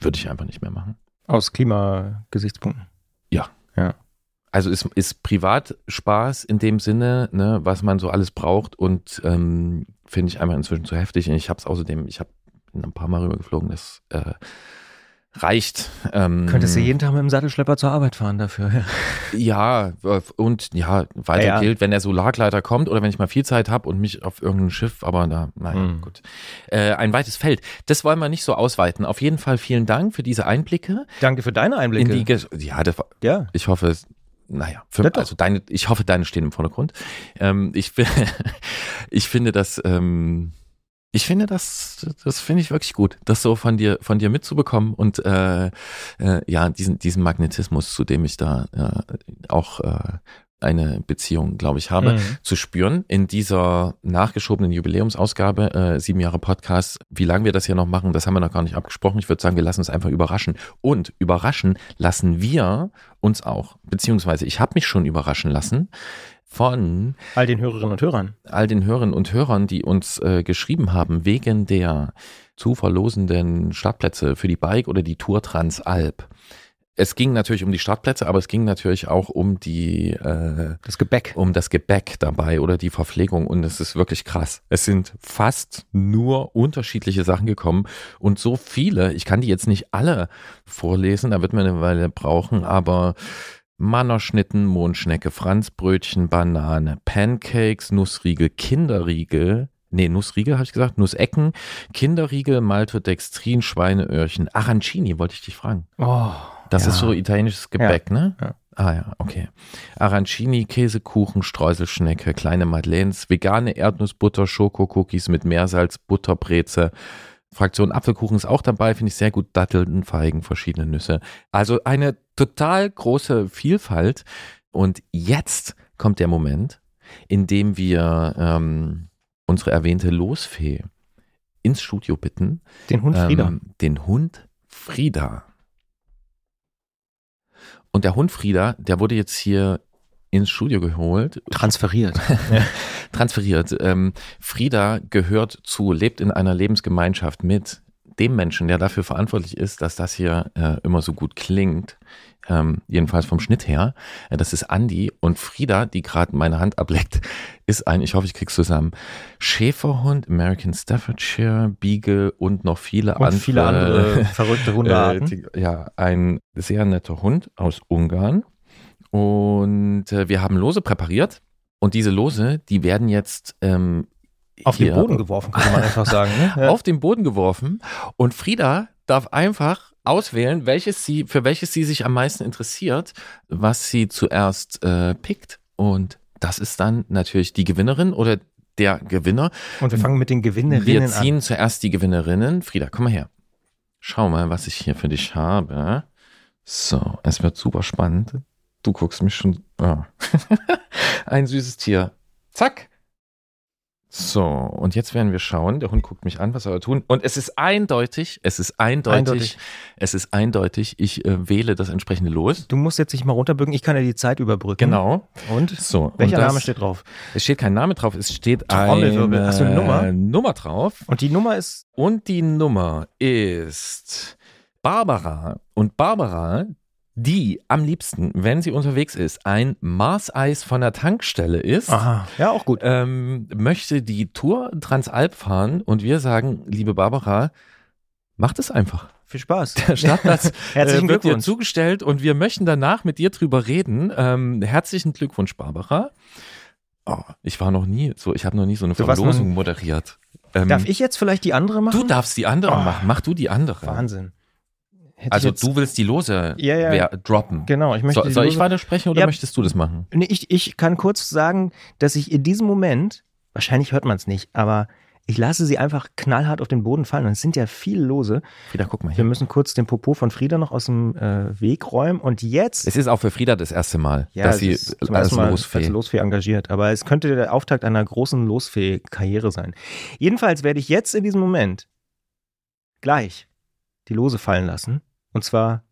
Würde ich einfach nicht mehr machen. Aus Klimagesichtspunkten. Also es ist Privatspaß in dem Sinne, ne, was man so alles braucht und ähm, finde ich einfach inzwischen zu heftig. Und ich habe es außerdem, ich habe ein paar Mal rübergeflogen, das äh, reicht. Ähm, Könntest du jeden Tag mit dem Sattelschlepper zur Arbeit fahren dafür. Ja. Ja, äh, und ja, weiter Ja, ja. gilt, wenn der Solargleiter kommt oder wenn ich mal viel Zeit habe und mich auf irgendein Schiff, aber da, naja, Mhm. gut. Äh, ein weites Feld. Das wollen wir nicht so ausweiten. Auf jeden Fall vielen Dank für diese Einblicke Danke für deine Einblicke. ja, das ja. ich hoffe, es naja, für, also deine, ich hoffe, deine stehen im Vordergrund. Ähm, ich, <laughs> ich finde das, ähm, ich finde das, das finde ich wirklich gut, das so von dir, von dir mitzubekommen und äh, äh, ja, diesen, diesen Magnetismus, zu dem ich da äh, auch äh, eine Beziehung, glaube ich, habe, Mhm. zu spüren in dieser nachgeschobenen Jubiläumsausgabe, äh, sieben Jahre Podcast. Wie lange wir das hier noch machen, das haben wir noch gar nicht abgesprochen. Ich würde sagen, wir lassen uns einfach überraschen. Und überraschen lassen wir uns auch, beziehungsweise ich habe mich schon überraschen lassen von All den Hörerinnen und Hörern. all den Hörerinnen und Hörern, die uns äh, geschrieben haben, wegen der zu verlosenden Startplätze für die Bike oder die Tour Transalp. Es ging natürlich um die Startplätze, aber es ging natürlich auch um die äh, Das Gebäck. um das Gebäck dabei oder die Verpflegung und es ist wirklich krass. Es sind fast nur unterschiedliche Sachen gekommen und so viele, ich kann die jetzt nicht alle vorlesen, da wird man eine Weile brauchen, aber Mannerschnitten, Mondschnecke, Franzbrötchen, Banane, Pancakes, Nussriegel, Kinderriegel, nee, Nussriegel habe ich gesagt, Nussecken, Kinderriegel, Maltodextrin, Schweineöhrchen, Arancini, wollte ich dich fragen. Oh, Das ja. ist so italienisches Gebäck, ne? ja. Ah ja, okay. Arancini, Käsekuchen, Streuselschnecke, kleine Madeleines, vegane Erdnussbutter, Schokokookies mit Meersalz, Butterbreze. Fraktion Apfelkuchen ist auch dabei, finde ich sehr gut. Datteln, Feigen, verschiedene Nüsse. Also eine total große Vielfalt. Und jetzt kommt der Moment, in dem wir ähm, unsere erwähnte Losfee ins Studio bitten. Den Hund Frieda. Ähm, den Hund Frieda. Und der Hund Frieda, der wurde jetzt hier ins Studio geholt, Transferiert. <laughs> transferiert. Ähm, Frieda gehört zu, lebt in einer Lebensgemeinschaft mit dem Menschen, der dafür verantwortlich ist, dass das hier äh, immer so gut klingt. Ähm, jedenfalls vom Schnitt her. Äh, das ist Andi und Frieda, die gerade meine Hand ableckt, <laughs> ist ein, ich hoffe, ich krieg's zusammen, Schäferhund, American Staffordshire, Beagle und noch viele Und andere. viele andere <laughs> verrückte Hundearten. Äh, die- ja, ein sehr netter Hund aus Ungarn. Und äh, wir haben Lose präpariert. Und diese Lose, die werden jetzt ähm, Auf den Boden geworfen, könnte man einfach sagen. Ne? <laughs> Auf den Boden geworfen. Und Frieda darf einfach auswählen, welches sie, für welches sie sich am meisten interessiert, was sie zuerst äh, pickt. Und das ist dann natürlich die Gewinnerin oder der Gewinner. Und wir fangen mit den Gewinnerinnen Wir an. ziehen zuerst die Gewinnerinnen. Frieda, komm mal her. Schau mal, was ich hier für dich habe. So, es wird super spannend. Du guckst mich schon. Ah. <laughs> Ein süßes Tier. Zack. So, und jetzt werden wir schauen. Der Hund guckt mich an, was soll er tun? Und es ist eindeutig, es ist eindeutig, Eindeutig. es ist eindeutig, ich äh, wähle das entsprechende Los. Du musst jetzt dich mal runterbücken, ich kann ja die Zeit überbrücken. Genau. Und? So, Welcher und das, Name steht drauf? Es steht kein Name drauf, es steht Trommelwirbel. eine Hast du eine Nummer? Nummer drauf. Und die Nummer ist Und die Nummer ist Barbara. Und Barbara, die am liebsten, wenn sie unterwegs ist, ein Marseis von der Tankstelle ist, Aha, ja, auch gut. ähm, möchte die Tour Transalp fahren. Und wir sagen, liebe Barbara, macht es einfach. Viel Spaß. Der Startplatz <laughs> Herzlichen äh, wird dir zugestellt und wir möchten danach mit dir drüber reden. Ähm, herzlichen Glückwunsch, Barbara. Oh, ich war noch nie so, ich habe noch nie so eine Du Verlosung moderiert. Ähm, Darf ich jetzt vielleicht die andere machen? Du darfst die andere Oh. machen. Mach du die andere. Wahnsinn. Hätte Also jetzt, du willst die Lose Ja, ja. droppen. Genau, ich möchte So, soll ich Lose- weiter sprechen oder Ja. möchtest du das machen? Nee, ich, ich kann kurz sagen, dass ich in diesem Moment, wahrscheinlich hört man es nicht, aber ich lasse sie einfach knallhart auf den Boden fallen. Und es sind ja viele Lose. Frieda, guck mal Wir hier. müssen kurz den Popo von Frieda noch aus dem äh, Weg räumen. Und jetzt. Es ist auch für Frieda das erste Mal, ja, dass sie als Mal Losfee. als Losfee engagiert. Aber es könnte der Auftakt einer großen Losfee-Karriere sein. Jedenfalls werde ich jetzt in diesem Moment gleich die Lose fallen lassen. Und zwar,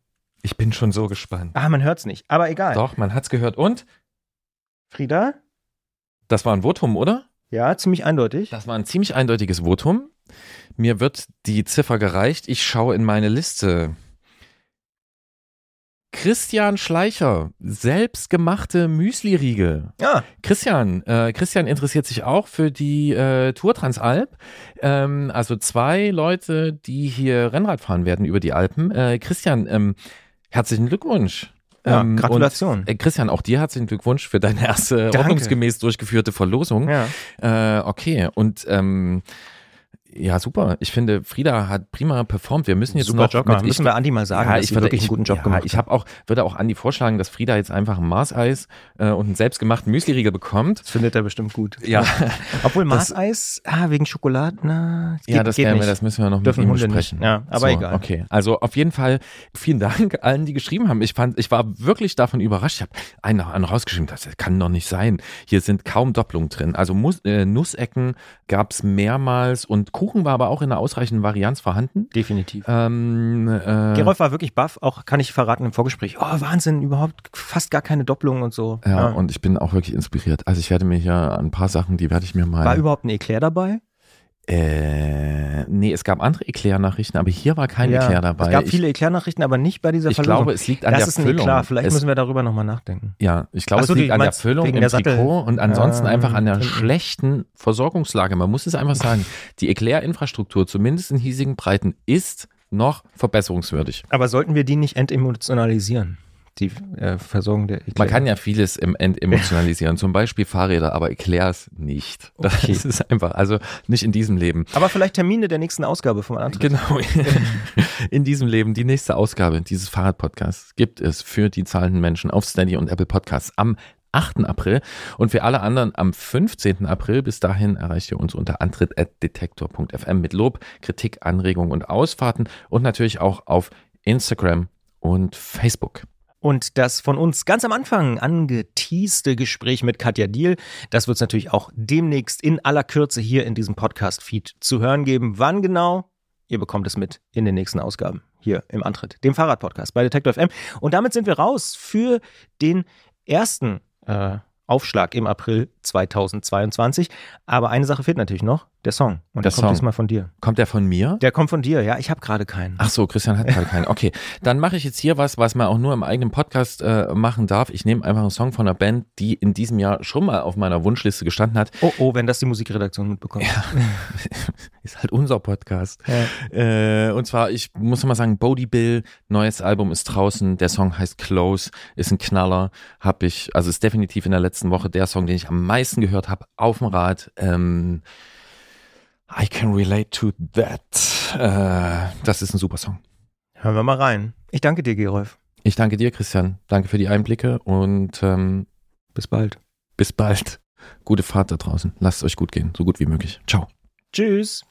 Ich bin schon so gespannt. ah, man hört es nicht, aber egal. Doch, man hat's gehört. Und? Frieda, Das war ein Votum, oder? ja, ziemlich eindeutig. Das war ein ziemlich eindeutiges Votum. Mir wird die Ziffer gereicht. Ich schaue in meine Liste. Christian Schleicher, selbstgemachte Müsli-Riegel. Ja, Christian, äh, Christian interessiert sich auch für die äh, Tour Transalp. Ähm, also zwei Leute, die hier Rennrad fahren werden über die Alpen. Äh, Christian, ähm, herzlichen Glückwunsch. ja Ähm, Gratulation. Und, äh, Christian, auch dir herzlichen Glückwunsch für deine erste Danke. ordnungsgemäß durchgeführte Verlosung. ja. Äh, okay, und ähm, Ja, super. Ich finde, Frieda hat prima performt. Wir müssen jetzt Super noch Jogger. mit, Müssen wir Andi mal sagen, ja, dass ich würde, wirklich ich, einen guten Job ja, gemacht Ich habe auch, würde auch Andi vorschlagen, dass Frieda jetzt einfach ein Mars-Eis äh, und einen selbstgemachten Müsli-Riegel bekommt. Das findet er bestimmt gut. Ja. <laughs> Obwohl Mars-Eis, ah, wegen Schokolade, na, Ja, das, geht werden wir, das müssen wir noch Dürfen mit ihm nicht. besprechen. Ja, aber egal. Okay, also auf jeden Fall vielen Dank allen, die geschrieben haben. Ich fand, ich war wirklich davon überrascht. Ich habe einen anderen rausgeschrieben, das kann doch nicht sein. Hier sind kaum Doppelungen drin. Also Mus äh, Nussecken gab es mehrmals und Kuchen war aber auch in einer ausreichenden Varianz vorhanden. Definitiv. Ähm, äh, Gerolf war wirklich baff, auch kann ich verraten im Vorgespräch. Oh, Wahnsinn, überhaupt fast gar keine Doppelung und so. ja, und ich bin auch wirklich inspiriert. Also ich werde mir hier ein paar Sachen, die werde ich mir mal. war überhaupt ein Eclair dabei? Äh, nee, es gab andere Eclair-Nachrichten, aber hier war kein Eclair dabei. Es gab ich, viele Eclair-Nachrichten, aber nicht bei dieser ich Verlosung. glaube, es liegt an das der ist Füllung. Eklat. Vielleicht es, müssen wir darüber nochmal nachdenken. Ja, ich glaube, so, es liegt an der Füllung im der Sattel- Trikot und ansonsten Ah, einfach an der <laughs> schlechten Versorgungslage. Man muss es einfach sagen. Die Eclair-Infrastruktur, zumindest in hiesigen Breiten, ist noch verbesserungswürdig. Aber sollten wir die nicht entemotionalisieren? Die äh, Versorgung der Eclair. Man kann ja vieles im End emotionalisieren, <laughs> zum Beispiel Fahrräder, aber Eclairs nicht. <laughs> Das Okay. ist einfach, also nicht in diesem Leben. aber vielleicht Termine der nächsten Ausgabe vom Antritt. Genau. <laughs> In diesem Leben, die nächste Ausgabe dieses Fahrradpodcasts gibt es für die zahlenden Menschen auf Steady und Apple Podcasts am 8. April und für alle anderen am 15. April. Bis dahin erreicht ihr uns unter antritt.detektor.fm mit Lob, Kritik, Anregungen und Ausfahrten und natürlich auch auf Instagram und Facebook. Und das von uns ganz am Anfang angeteaste Gespräch mit Katja Diel, das wird es natürlich auch demnächst in aller Kürze hier in diesem Podcast-Feed zu hören geben. Wann genau? Ihr bekommt es mit in den nächsten Ausgaben hier im Antritt, dem Fahrradpodcast bei Detector FM. Und damit sind wir raus für den ersten äh, Aufschlag im April 2022. Aber eine Sache fehlt natürlich noch, der Song. Und der, Der kommt Song. diesmal von dir. Kommt der von mir? Der kommt von dir, ja. Ich habe gerade keinen. Ach so, Christian hat gerade keinen. Okay, dann mache ich jetzt hier was, was man auch nur im eigenen Podcast äh, machen darf. Ich nehme einfach einen Song von einer Band, die in diesem Jahr schon mal auf meiner Wunschliste gestanden hat. Oh, oh, wenn das die Musikredaktion mitbekommt. <laughs> Ist halt unser Podcast. Ja. Äh, und zwar, ich muss mal sagen, Bodie Bill, neues Album ist draußen. Der Song heißt Close, ist ein Knaller. Hab ich, also ist definitiv in der letzten Woche der Song, den ich am meisten gehört habe auf dem Rad. Ähm, I can relate to that. Äh, das ist ein super Song. Hören wir mal rein. Ich danke dir, Gerolf. Ich danke dir, Christian. Danke für die Einblicke und ähm, Bis bald. bis bald. Gute Fahrt da draußen. Lasst es euch gut gehen, so gut wie möglich. Ciao. Tschüss.